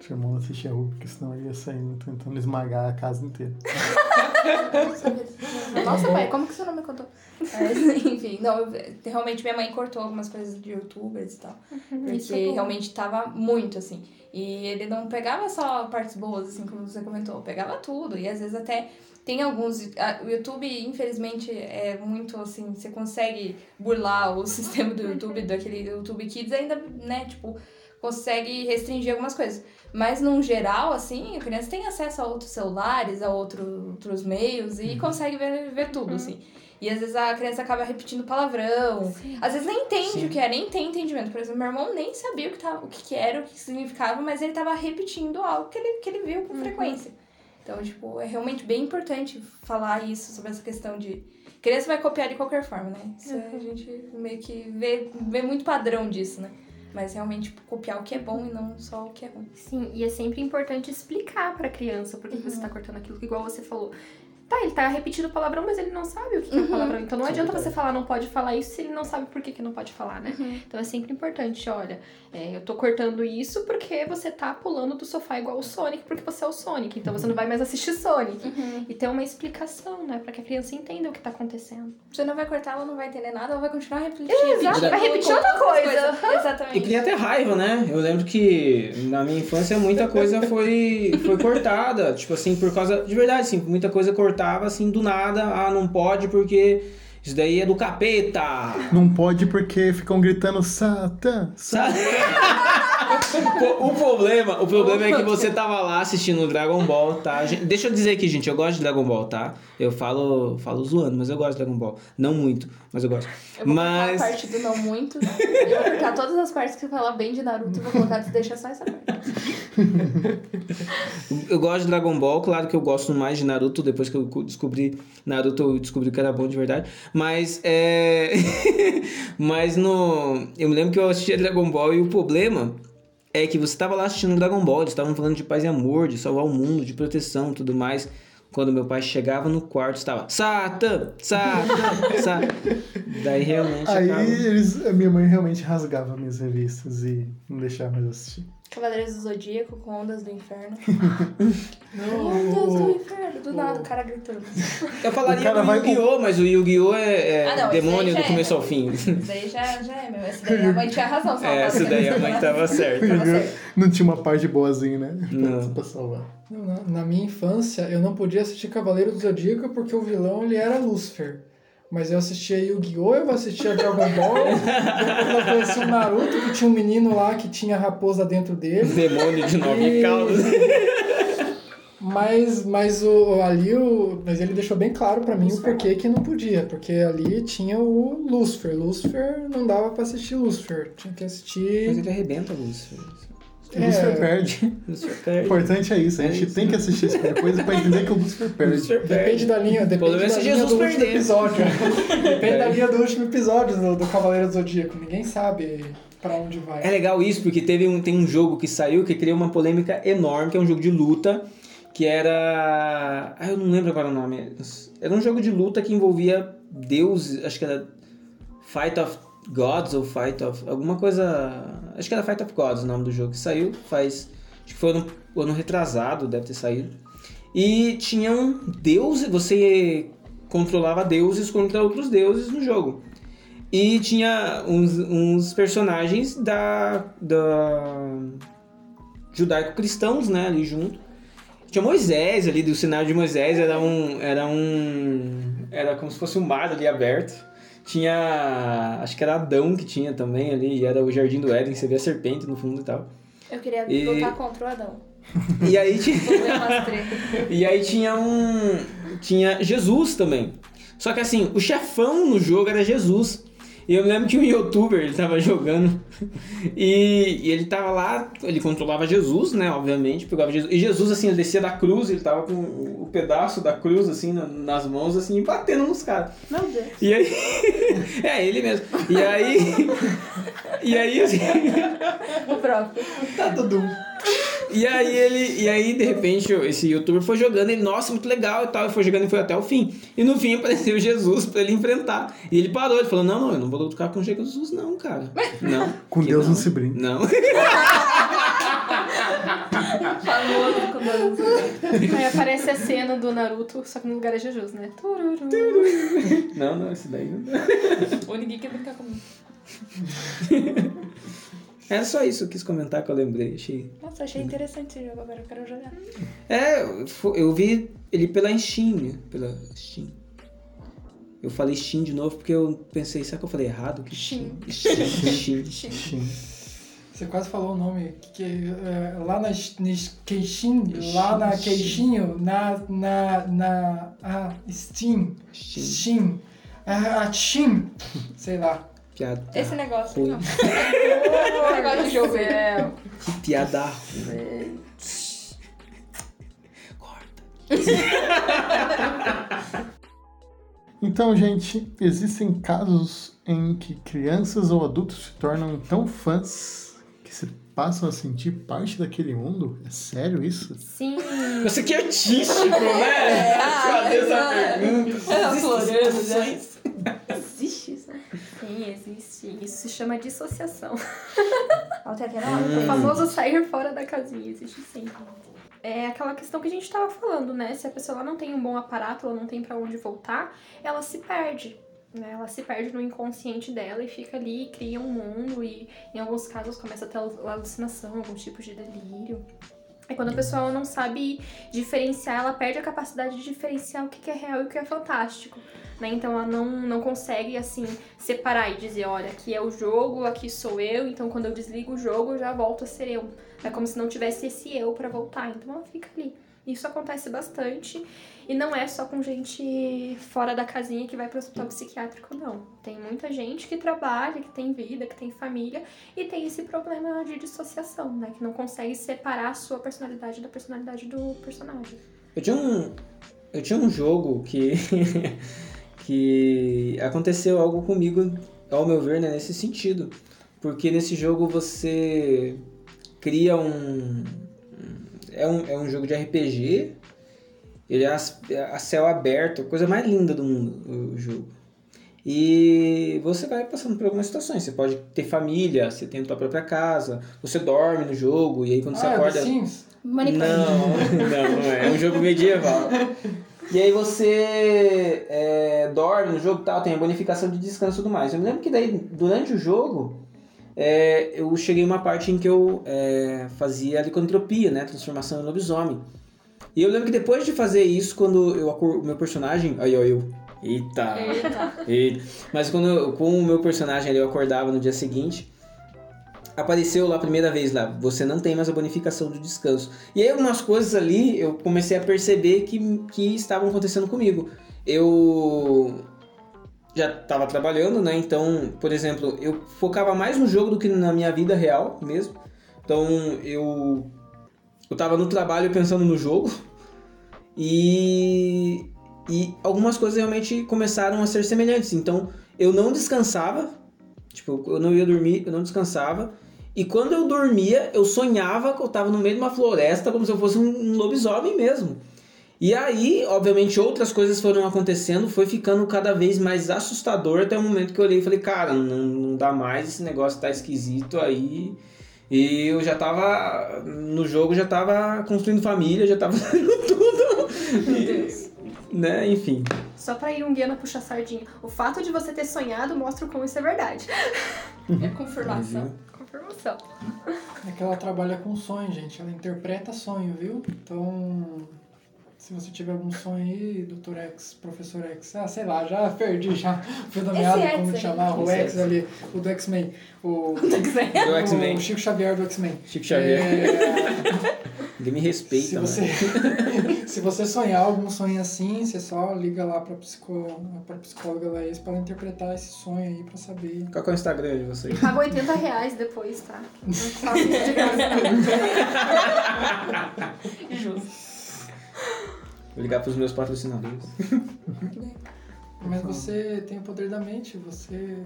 seu irmão não assistia Hulk, porque senão ele ia saindo tentando esmagar a casa inteira. Nossa, pai, como que você não me contou? Mas, enfim, não, eu- realmente minha mãe cortou algumas coisas de youtubers e tal. isso é Porque bom. realmente tava muito, assim. E ele não pegava só partes boas, assim, como você comentou, pegava tudo. E às vezes até tem alguns. a- O YouTube, infelizmente, é muito assim, você consegue burlar o sistema do YouTube, daquele YouTube Kids, ainda, né, tipo, consegue restringir algumas coisas. Mas, num geral, assim, a criança tem acesso a outros celulares, a outro- outros meios e consegue ver, ver tudo, assim. E às vezes a criança acaba repetindo palavrão, às vezes nem entende Sim. o que é, nem tem entendimento. Por exemplo, meu irmão nem sabia o que, tava, o que, que era, o que significava, mas ele tava repetindo algo que ele, que ele viu com frequência. Então, tipo, é realmente bem importante falar isso sobre essa questão de. Criança vai copiar de qualquer forma, né? Isso a gente meio que vê, vê muito padrão disso, né? Mas realmente tipo, copiar o que é bom e não só o que é ruim. Sim, e é sempre importante explicar pra criança por que que você tá cortando aquilo, que igual você falou. Tá, ele tá repetindo palavrão, mas ele não sabe o que que é palavrão. Então não é adianta você falar não pode falar isso se ele não sabe por que, que não pode falar, né? Então é sempre importante, olha, é, eu tô cortando isso porque você tá pulando do sofá igual o Sonic, porque você é o Sonic. Então você não vai mais assistir Sonic. E ter uma explicação, né? Pra que a criança entenda o que tá acontecendo. Você não vai cortar, ela não vai entender nada, ela vai continuar repetindo. Exato, vai repetir outra coisa. Exatamente. E cria até raiva, né? Eu lembro que na minha infância muita coisa foi, foi cortada. Tipo assim, por causa. De verdade, assim, muita coisa cortava assim do nada. Ah, não pode porque isso daí é do capeta. Não pode porque ficam gritando Satã, Satã. O, problema, o problema é que você tava lá assistindo o Dragon Ball, tá? Gente, Deixa eu dizer aqui, gente, eu gosto de Dragon Ball, tá? Eu falo, falo zoando, mas eu gosto de Dragon Ball. Não muito, mas eu gosto. Eu vou Mas a parte do não muito. Eu vou cortar todas as partes que fala bem de Naruto e vou colocar, deixa só essa parte. eu gosto de Dragon Ball, claro que eu gosto mais de Naruto, depois que eu descobri Naruto, eu descobri que era bom de verdade. Mas é. mas no. Eu me lembro que eu assistia Dragon Ball e o problema é que você tava lá assistindo Dragon Ball, eles estavam falando de paz e amor, de salvar o mundo, de proteção e tudo mais. Quando meu pai chegava no quarto, estava Satan, Satan, Satan. Daí realmente Aí acaba. eles, a minha mãe realmente rasgava minhas revistas e não deixava mais assistir. Cavaleiros do Zodíaco com Ondas do Inferno. Não, Ondas do o- Inferno. Do nada, o cara gritando. Eu falaria O cara do Yu-Gi-Oh!, mas o Yu-Gi-Oh! é, é Ah, não, demônio do começo é, ao fim. Isso daí já, já é, meu. Essa daí a mãe tinha razão. só É, essa daí a mãe tava certa. Não tinha uma parte boazinha, né? Pra, Não. pra salvar. Na, na minha infância, eu não podia assistir Cavaleiro do Zodíaco porque o vilão ele era Lúcifer. Mas eu assistia Yu-Gi-Oh!, eu assistia Dragon Ball, depois eu conheci o Naruto, que tinha um menino lá que tinha raposa dentro dele. Demônio de nove E- caudas. Mas, mas o, ali, o, mas ele deixou bem claro pra mim o porquê que não podia. Porque ali tinha o Lúcifer. Lúcifer não dava pra assistir Lúcifer. Tinha que Mas assistir... ele arrebenta O Lucifer É. perde. Lúcifer O perde. importante é isso. A É gente isso. tem que assistir esse tipo coisa pra entender que o Lucifer perde. Lúcifer Depende perde. da linha, depende da linha Jesus do último episódio. depende da É. linha do último episódio do, do Cavaleiro do Zodíaco. Ninguém sabe pra onde vai. É legal isso, porque teve um, tem um jogo que saiu que criou uma polêmica enorme, que é um jogo de luta, que era. Ah, eu não lembro agora o nome. Era um jogo de luta que envolvia deuses, acho que era Fight of Gods ou Fight of. alguma coisa. Acho que era Fight of Gods o nome do jogo, que saiu faz. Acho que foi ano, ano retrasado, deve ter saído. E tinham deuses, você controlava deuses contra outros deuses no jogo. E tinha uns, uns personagens da, da judaico-cristãos, né, ali junto. Tinha Moisés ali, do cenário de Moisés, era um, era um, era como se fosse um mar ali aberto. Tinha, acho que era Adão que tinha também ali, e era o Jardim do Éden, você vê a serpente no fundo e tal. Eu queria E- lutar contra o Adão. E aí tinha. E aí tinha um. Tinha Jesus também. Só que assim, o chefão no jogo era Jesus. E eu lembro que um youtuber, ele tava jogando. E, e ele tava lá, ele controlava Jesus, né? Obviamente, pegava Jesus. E Jesus, assim, ele descia da cruz, ele tava com o pedaço da cruz, assim, na- nas mãos, assim, batendo nos caras. Meu Deus. E aí. é, ele mesmo. E aí. E aí, assim. O próprio. Tá tudo. E aí ele. E aí, de repente, esse youtuber foi jogando ele, nossa, muito legal e tal. E foi jogando e foi até o fim. E no fim apareceu Jesus pra ele enfrentar. E ele parou, ele falou: Não, não, eu não vou lutar com Jesus, não, cara. Não. Com Deus não. não se brinca. Não. Famoso. Aí aparece a cena do Naruto, só que no lugar é Jesus, né? Tururu. Não, não, esse daí não. Ou ninguém quer brincar comigo. É só isso que eu quis comentar que eu lembrei. Achei. Nossa, achei interessante esse jogo, agora eu quero jogar. É, eu vi ele pela Steam, né? Pela Steam. Eu falei Steam de novo porque eu pensei, será que eu falei errado? Que Steam. Steam. Steam. Você quase falou o nome. Que, que, é, lá na nas queixinho, lá na queixinho, na, na, na a Steam, Steam. Steam, a, a Steam, sei lá. Piada. Esse negócio. ruim. Não. Esse negócio do jogo. É. Que piada ruim. Corta. Então, gente, existem casos em que crianças ou adultos se tornam tão fãs que se passam a sentir parte daquele mundo? É sério isso? Sim. Você que é artístico, né? Fazer essa pergunta. É, florando, né? Existe isso? Sim, existe. Isso se chama dissociação. Até até O famoso sair fora da casinha, existe sim. É aquela questão que a gente tava falando, né? Se a pessoa não tem um bom aparato, ela não tem pra onde voltar, ela se perde. Né? Ela se perde no inconsciente dela e fica ali, cria um mundo e em alguns casos começa a ter alucinação, alguns tipos de delírio. É quando a pessoa não sabe diferenciar, ela perde a capacidade de diferenciar o que é real e o que é fantástico. Né? Então ela não, não consegue assim separar e dizer, olha, aqui é o jogo, aqui sou eu, então quando eu desligo o jogo eu já volto a ser eu. É como se não tivesse esse eu pra voltar, então ela fica ali. Isso acontece bastante e não é só com gente fora da casinha que vai pro hospital psiquiátrico, não. Tem muita gente que trabalha, que tem vida, que tem família e tem esse problema de dissociação, né? Que não consegue separar a sua personalidade da personalidade do personagem. Eu tinha um. Eu tinha um jogo que. que aconteceu algo comigo, ao meu ver, né, nesse sentido. Porque nesse jogo você cria um. É um, é um jogo de RPG. Ele é a, é a céu aberto, coisa mais linda do mundo, o jogo. E você vai passando por algumas situações. Você pode ter família, você tem a tua própria casa, você dorme no jogo, e aí quando você Ah, acorda. The Sims? Não, não, não é. É um jogo medieval. E aí você é, dorme no jogo e tal, tem a bonificação de descanso e tudo mais. Eu me lembro que daí, durante o jogo, é, eu cheguei uma parte em que eu é, fazia licantropia, né? Transformação em lobisomem. E eu lembro que depois de fazer isso, quando eu o meu personagem. Aí, ó, eu. Eita! Eita. Eita. Mas quando eu- com o meu personagem ali, eu acordava no dia seguinte, apareceu lá a primeira vez lá, você não tem mais a bonificação do descanso. E aí algumas coisas ali eu comecei a perceber que, que estavam acontecendo comigo. Eu já estava trabalhando, né? Então, por exemplo, eu focava mais no jogo do que na minha vida real mesmo. Então, eu eu tava no trabalho pensando no jogo. E e algumas coisas realmente começaram a ser semelhantes. Então, eu não descansava. Tipo, eu não ia dormir, eu não descansava. E quando eu dormia, eu sonhava que eu tava no meio de uma floresta, como se eu fosse um lobisomem mesmo. E aí, obviamente, outras coisas foram acontecendo, foi ficando cada vez mais assustador até o momento que eu olhei e falei, cara, não, não dá mais, esse negócio tá esquisito aí. E eu já tava. No jogo já tava construindo família, já tava fazendo tudo. Meu Deus. Né, enfim. Só pra ir um guia puxar sardinha. O fato de você ter sonhado mostra o como isso é verdade. É confirmação. Confirmação. É que ela trabalha com sonho, gente. Ela interpreta sonho, viu? Então, se você tiver algum sonho aí, Dr. X, Professor X, ah, sei lá, já perdi já. Fui da meada como chamar, o X ali, o do X-Men. O, Do X-Men. o Chico Xavier do X-Men. Chico Xavier. É, Ninguém me respeita, Se mano. você, se você sonhar algum sonho assim, você só liga lá pra, psicó, pra psicóloga Laís para interpretar esse sonho aí pra saber. Qual que é o Instagram de vocês? Paga 80 reais depois, tá? Não faço isso de graça. Justo. Vou ligar pros meus patrocinadores. Mas você tem o poder da mente, você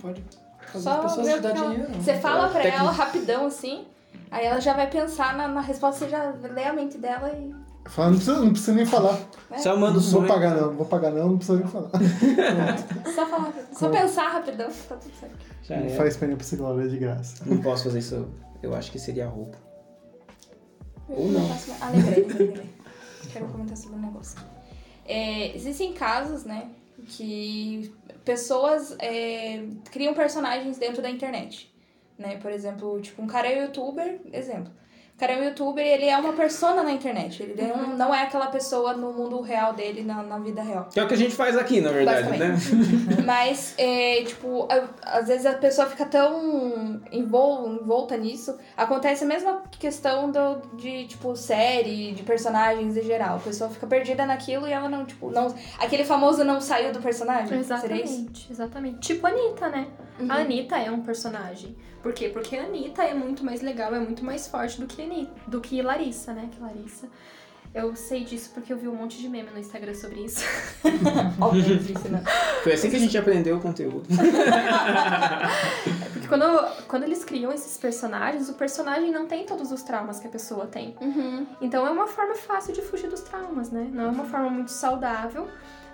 pode fazer Só as pessoas te dar ela- dinheiro. Você fala pra ela rapidão assim, aí ela já vai pensar na, na resposta, você já lê a mente dela e. Fala, não precisa, não precisa nem falar. Só manda o Não sonho. vou pagar não, vou pagar não, não precisa nem falar. Só falar rapidão. Só pensar rapidão, tá tudo certo. Já Não é. faz pena psicóloga é de graça. Não posso fazer isso. Eu acho que seria roubo. Ou não. faço mais- Ah, lembrei. Quero comentar sobre um negócio. É, existem casos, né, que pessoas é, criam personagens dentro da internet. Né? Por exemplo, tipo, um cara é youtuber, exemplo. O cara é um youtuber e ele é uma persona na internet. Ele é um- não é aquela pessoa no mundo real dele, na, na vida real. Que é o que a gente faz aqui, na verdade, né? Mas, é, tipo, às vezes a pessoa fica tão envol- envolta nisso. Acontece a mesma questão do, de, tipo, série, de personagens em geral. A pessoa fica perdida naquilo e ela não, tipo, não. Aquele famoso não saiu do personagem. Seria isso? Exatamente, exatamente. Tipo a Anitta, né? Uhum. A Anitta é um personagem. Por quê? Porque a Anitta é muito mais legal, é muito mais forte do que, Anitta, do que Larissa, né? Que Larissa. Eu sei disso porque eu vi um monte de meme no Instagram sobre isso. Obviamente, né? Foi assim que a gente aprendeu o conteúdo. Porque quando, quando eles criam esses personagens, o personagem não tem todos os traumas que a pessoa tem. Uhum. Então é uma forma fácil de fugir dos traumas, né? Não é uma forma muito saudável,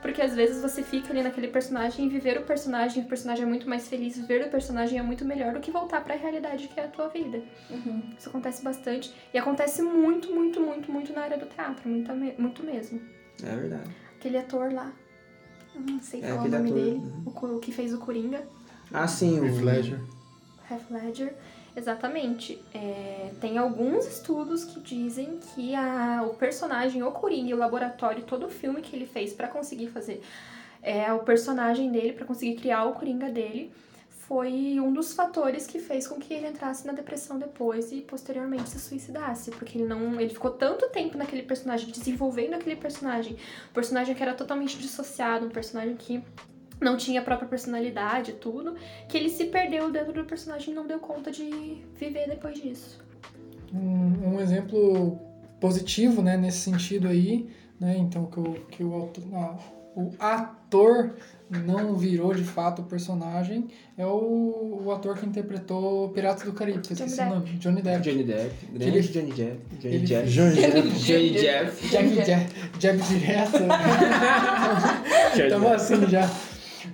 porque às vezes você fica ali naquele personagem e viver o personagem, o personagem é muito mais feliz, viver o personagem é muito melhor do que voltar pra realidade que é a tua vida. Uhum. Isso acontece bastante e acontece muito, muito, muito, muito na área do teatro, muito, muito mesmo. É verdade. Aquele ator lá, eu não sei É, falar o nome ator, dele, uhum. o que fez o Coringa. Ah, sim. O... Heath Ledger. Heath Ledger. Exatamente. É, tem alguns estudos que dizem que a, o personagem, o Coringa, o laboratório, todo o filme que ele fez pra conseguir fazer é, o personagem dele, pra conseguir criar o Coringa dele, foi um dos fatores que fez com que ele entrasse na depressão depois e posteriormente se suicidasse, porque ele não, ele ficou tanto tempo naquele personagem, desenvolvendo aquele personagem, um personagem que era totalmente dissociado, um personagem que não tinha a própria personalidade e tudo, que ele se perdeu dentro do personagem e não deu conta de viver depois disso. Um, um exemplo positivo, né, nesse sentido aí, né, então que o, que o, autor, ah, o ator não virou de fato o personagem é o, o ator que interpretou Piratas do Caribe, que eu Johnny esqueci o nome, Johnny Depp. Johnny Depp. Grande Ele- Johnny Depp. Johnny ele- Depp. Johnny Depp. Johnny Depp. Jack, Jack, Jab direto. Estamos assim já.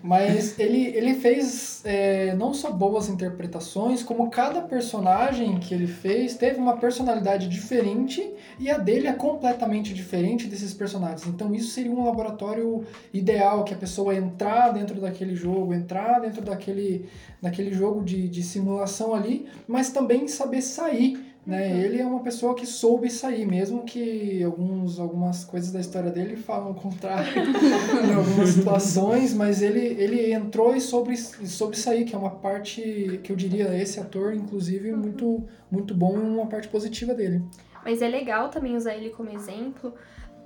Mas ele, ele fez é, não só boas interpretações, como cada personagem que ele fez teve uma personalidade diferente e a dele é completamente diferente desses personagens. Então isso seria um laboratório ideal, que a pessoa entrar dentro daquele jogo, entrar dentro daquele, daquele jogo de, de simulação ali, mas também saber sair. Né? Ele é uma pessoa que soube sair, mesmo que alguns, algumas coisas da história dele falam o contrário em algumas situações, mas ele, ele entrou e soube, soube sair, que é uma parte que eu diria, esse ator, inclusive, muito, muito bom e uma parte positiva dele. Mas é legal também usar ele como exemplo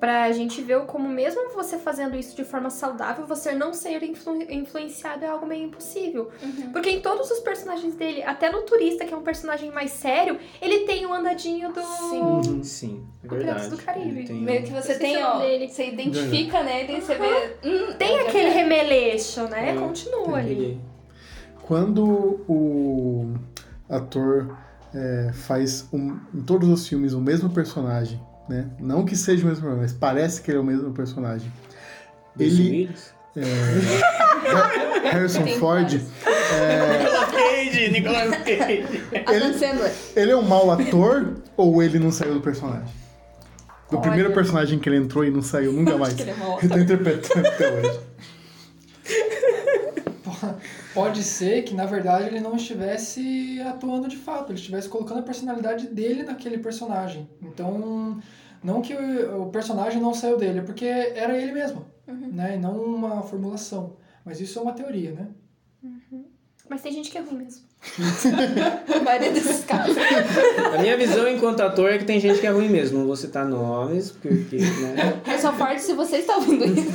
pra gente ver como mesmo você fazendo isso de forma saudável, você não ser influ- influenciado é algo meio impossível. Porque em todos os personagens dele, até no Turista, que é um personagem mais sério, ele tem o andadinho do... Sim. Sim, é verdade. do Caribe. Meio que você tem, ó, dele. você identifica nele e você vê. Hum, Tem é aquele remeleixo, né? É, Continua ali. Quando o ator é, faz um- em todos os filmes o mesmo personagem, né? Não que seja o mesmo personagem, mas parece que ele é o mesmo personagem. Bruce Ele, é, Harrison Ford, Nicolas Cage, Nicolas Cage. Adam Sandler. ele é um mau ator ou ele não saiu do personagem? Do Olha. primeiro personagem que ele entrou e não saiu nunca mais. que ele é mau Ele tá interpretando até hoje. Pode ser que, na verdade, ele não estivesse atuando de fato, ele estivesse colocando a personalidade dele naquele personagem. Então, não que o, personagem não saiu dele, é porque era ele mesmo, né? E não uma formulação. Mas isso é uma teoria, né? Mas tem gente que é ruim mesmo. A maioria desses casos. A minha visão enquanto ator é que tem gente que é ruim mesmo. Não vou citar nomes, porque, né? Eu sou forte se você está ouvindo isso.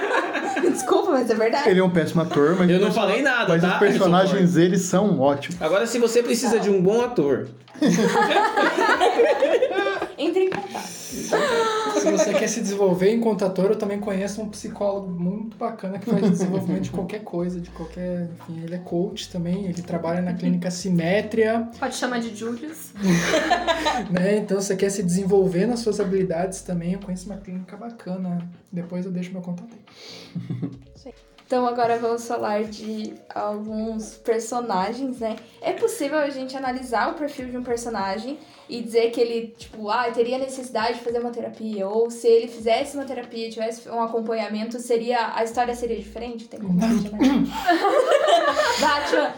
Desculpa, mas é verdade. Ele é um péssimo ator, mas. Eu os não falei nada, Mas tá? os personagens dele são ótimos. Agora, se você precisa de um bom ator, Entre em contato. Se você quer se desenvolver enquanto ator, eu também conheço um psicólogo muito bacana que faz desenvolvimento de qualquer coisa, de qualquer. Enfim, ele é coach também, ele trabalha na clínica Simétria, Pode chamar de Julius. né? Então, se você quer se desenvolver nas suas habilidades também, eu conheço uma clínica bacana. Depois eu deixo meu contato aí. Então agora vamos falar de alguns personagens, né? É possível a gente analisar o perfil de um personagem e dizer que ele, tipo, ah, teria necessidade de fazer uma terapia, ou se ele fizesse uma terapia, tivesse um acompanhamento, seria a história seria diferente? Tem como imaginar? Batman.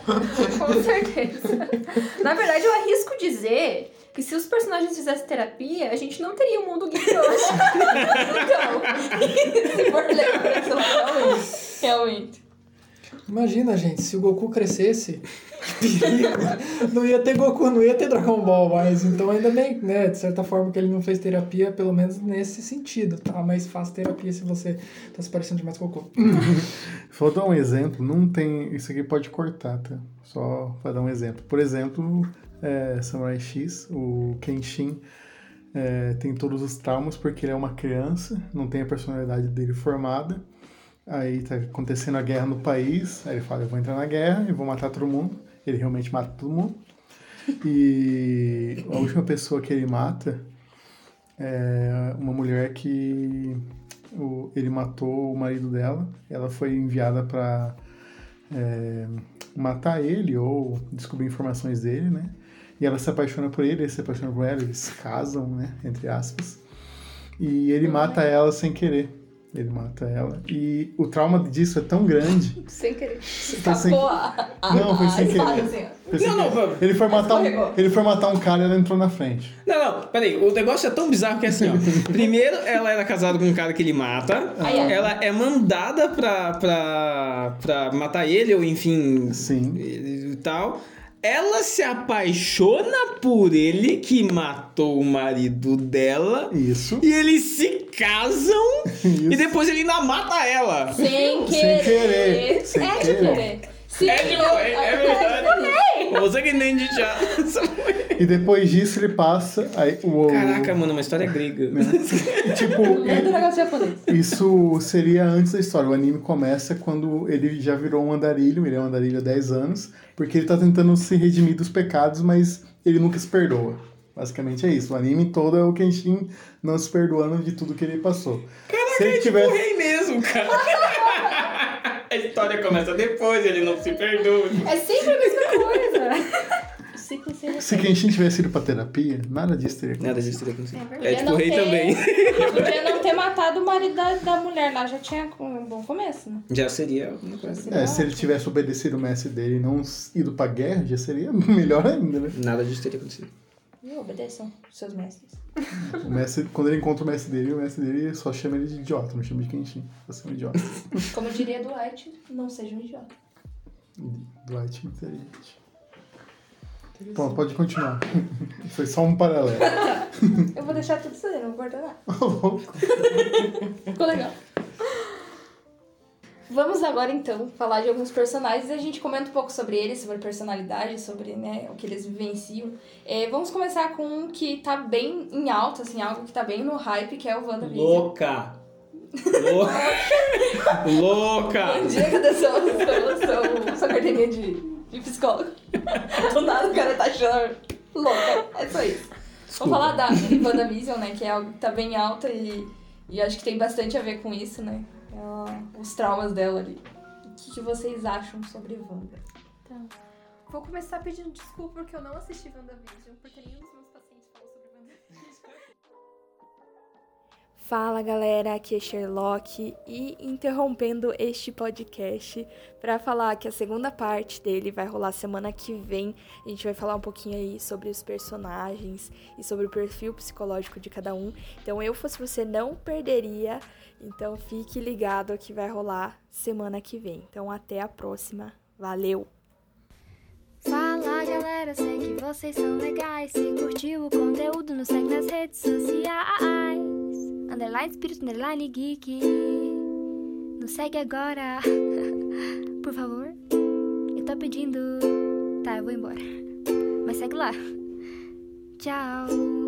Com certeza. Na verdade, eu arrisco dizer que se os personagens fizessem terapia, a gente não teria o mundo geek hoje. Então, se for realmente. Realmente. Imagina, gente, se o Goku crescesse, não ia ter Goku, não ia ter Dragon Ball mais. Então, ainda bem, né? De certa forma, que ele não fez terapia, pelo menos nesse sentido, tá? Mas faz terapia se você tá se parecendo demais com o Goku. Vou dar um exemplo, não tem. Isso aqui pode cortar, tá? Só pra dar um exemplo. Por exemplo, é, Samurai X, o Kenshin é, tem todos os traumas porque ele é uma criança, não tem a personalidade dele formada. Aí tá acontecendo a guerra no país, aí ele fala, eu vou entrar na guerra e vou matar todo mundo. Ele realmente mata todo mundo. E a última pessoa que ele mata é uma mulher que o- ele matou o marido dela. Ela foi enviada para matar ele ou descobrir informações dele, né? E ela se apaixona por ele, ele se apaixona por ela, eles casam, né? Entre aspas. E ele mata ela sem querer. Ele mata ela. E o trauma disso é tão grande. Sem querer. Foi sem- Escapou a, a, Não, foi sem querer. assim. Foi sem Não, não, querer. não. Ele foi matar um, ele foi matar um cara e ela entrou na frente. Não, não, peraí, o negócio é tão bizarro que é assim, ó. Primeiro, ela era casada com um cara que ele mata. Ai. Ela é mandada pra, pra, pra matar ele, ou enfim. Sim. E e tal. Ela se apaixona por ele, que matou o marido dela. Isso. E eles se casam. Isso. E depois ele ainda mata ela. Sem Sem querer. querer, sem é de querer. querer. Sim, É, de, é, é verdade. Você que entende já. E depois disso ele passa. Aí, o, Caraca, mano, uma história grega. E, tipo, Lendo negócio japonês. Isso seria antes da história. O anime começa quando ele já virou um andarilho, ele é um andarilho há 10 anos, porque ele tá tentando se redimir dos pecados, mas ele nunca se perdoa. Basicamente é isso. O anime todo é o Kenshin não se perdoando de tudo que ele passou. Caraca, se ele é tipo tivesse. o rei mesmo, cara. A história começa depois, ele não se perdoa. É sempre a mesma coisa. Se Kenshin tivesse ido pra terapia, nada disso teria Nada acontecido. disso teria acontecido. É verdade. É tipo o rei não também. ter- Podia não ter matado o marido da, da mulher lá, já tinha um bom começo, né? Já seria alguma coisa. É, se ele tivesse obedecido o mestre dele e não ido pra guerra, já seria melhor ainda, né? Nada disso teria acontecido. E obedeçam seus mestres. O mestre, quando ele encontra o mestre dele, o mestre dele só chama ele de idiota, não chama de Kenshin. Você é um idiota. Como diria Dwight, não seja um idiota. Dwight inteligente. Pronto, pode continuar. Foi só um paralelo. Eu vou deixar tudo isso aí, não vou cortar nada. Ficou legal. Vamos agora então falar de alguns personagens e a gente comenta um pouco sobre eles, sobre personalidade, sobre né, o que eles vivenciam. É, vamos começar com um que tá bem em alta, assim, algo que tá bem no hype, que é o WandaVision. Louca! Louca! Louca! Um dia sua, sua, sua, sua carteirinha de, de psicólogo? Do nada o cara tá achando louca. É só isso. Desculpa. Vamos falar da WandaVision, né? Que é algo que tá bem alta e, e acho que tem bastante a ver com isso, né? Ela- os traumas dela ali. O que, que vocês acham sobre Wanda? Então, vou começar pedindo desculpa porque eu não assisti WandaVision, porque nenhum dos meus pacientes falou sobre WandaVision. Fala galera, aqui é Sherlock e interrompendo este podcast para falar que a segunda parte dele vai rolar semana que vem. A gente vai falar um pouquinho aí sobre os personagens e sobre o perfil psicológico de cada um. Então eu fosse você não perderia. Então fique ligado que vai rolar semana que vem. Então até a próxima. Valeu. galera, eu sei que vocês são legais. Se curtiu o conteúdo, nos segue nas redes sociais. Underline Espírito, Underline Geek. Nos segue agora, por favor. Eu tô pedindo. Tá, eu vou embora. Mas segue lá. Tchau.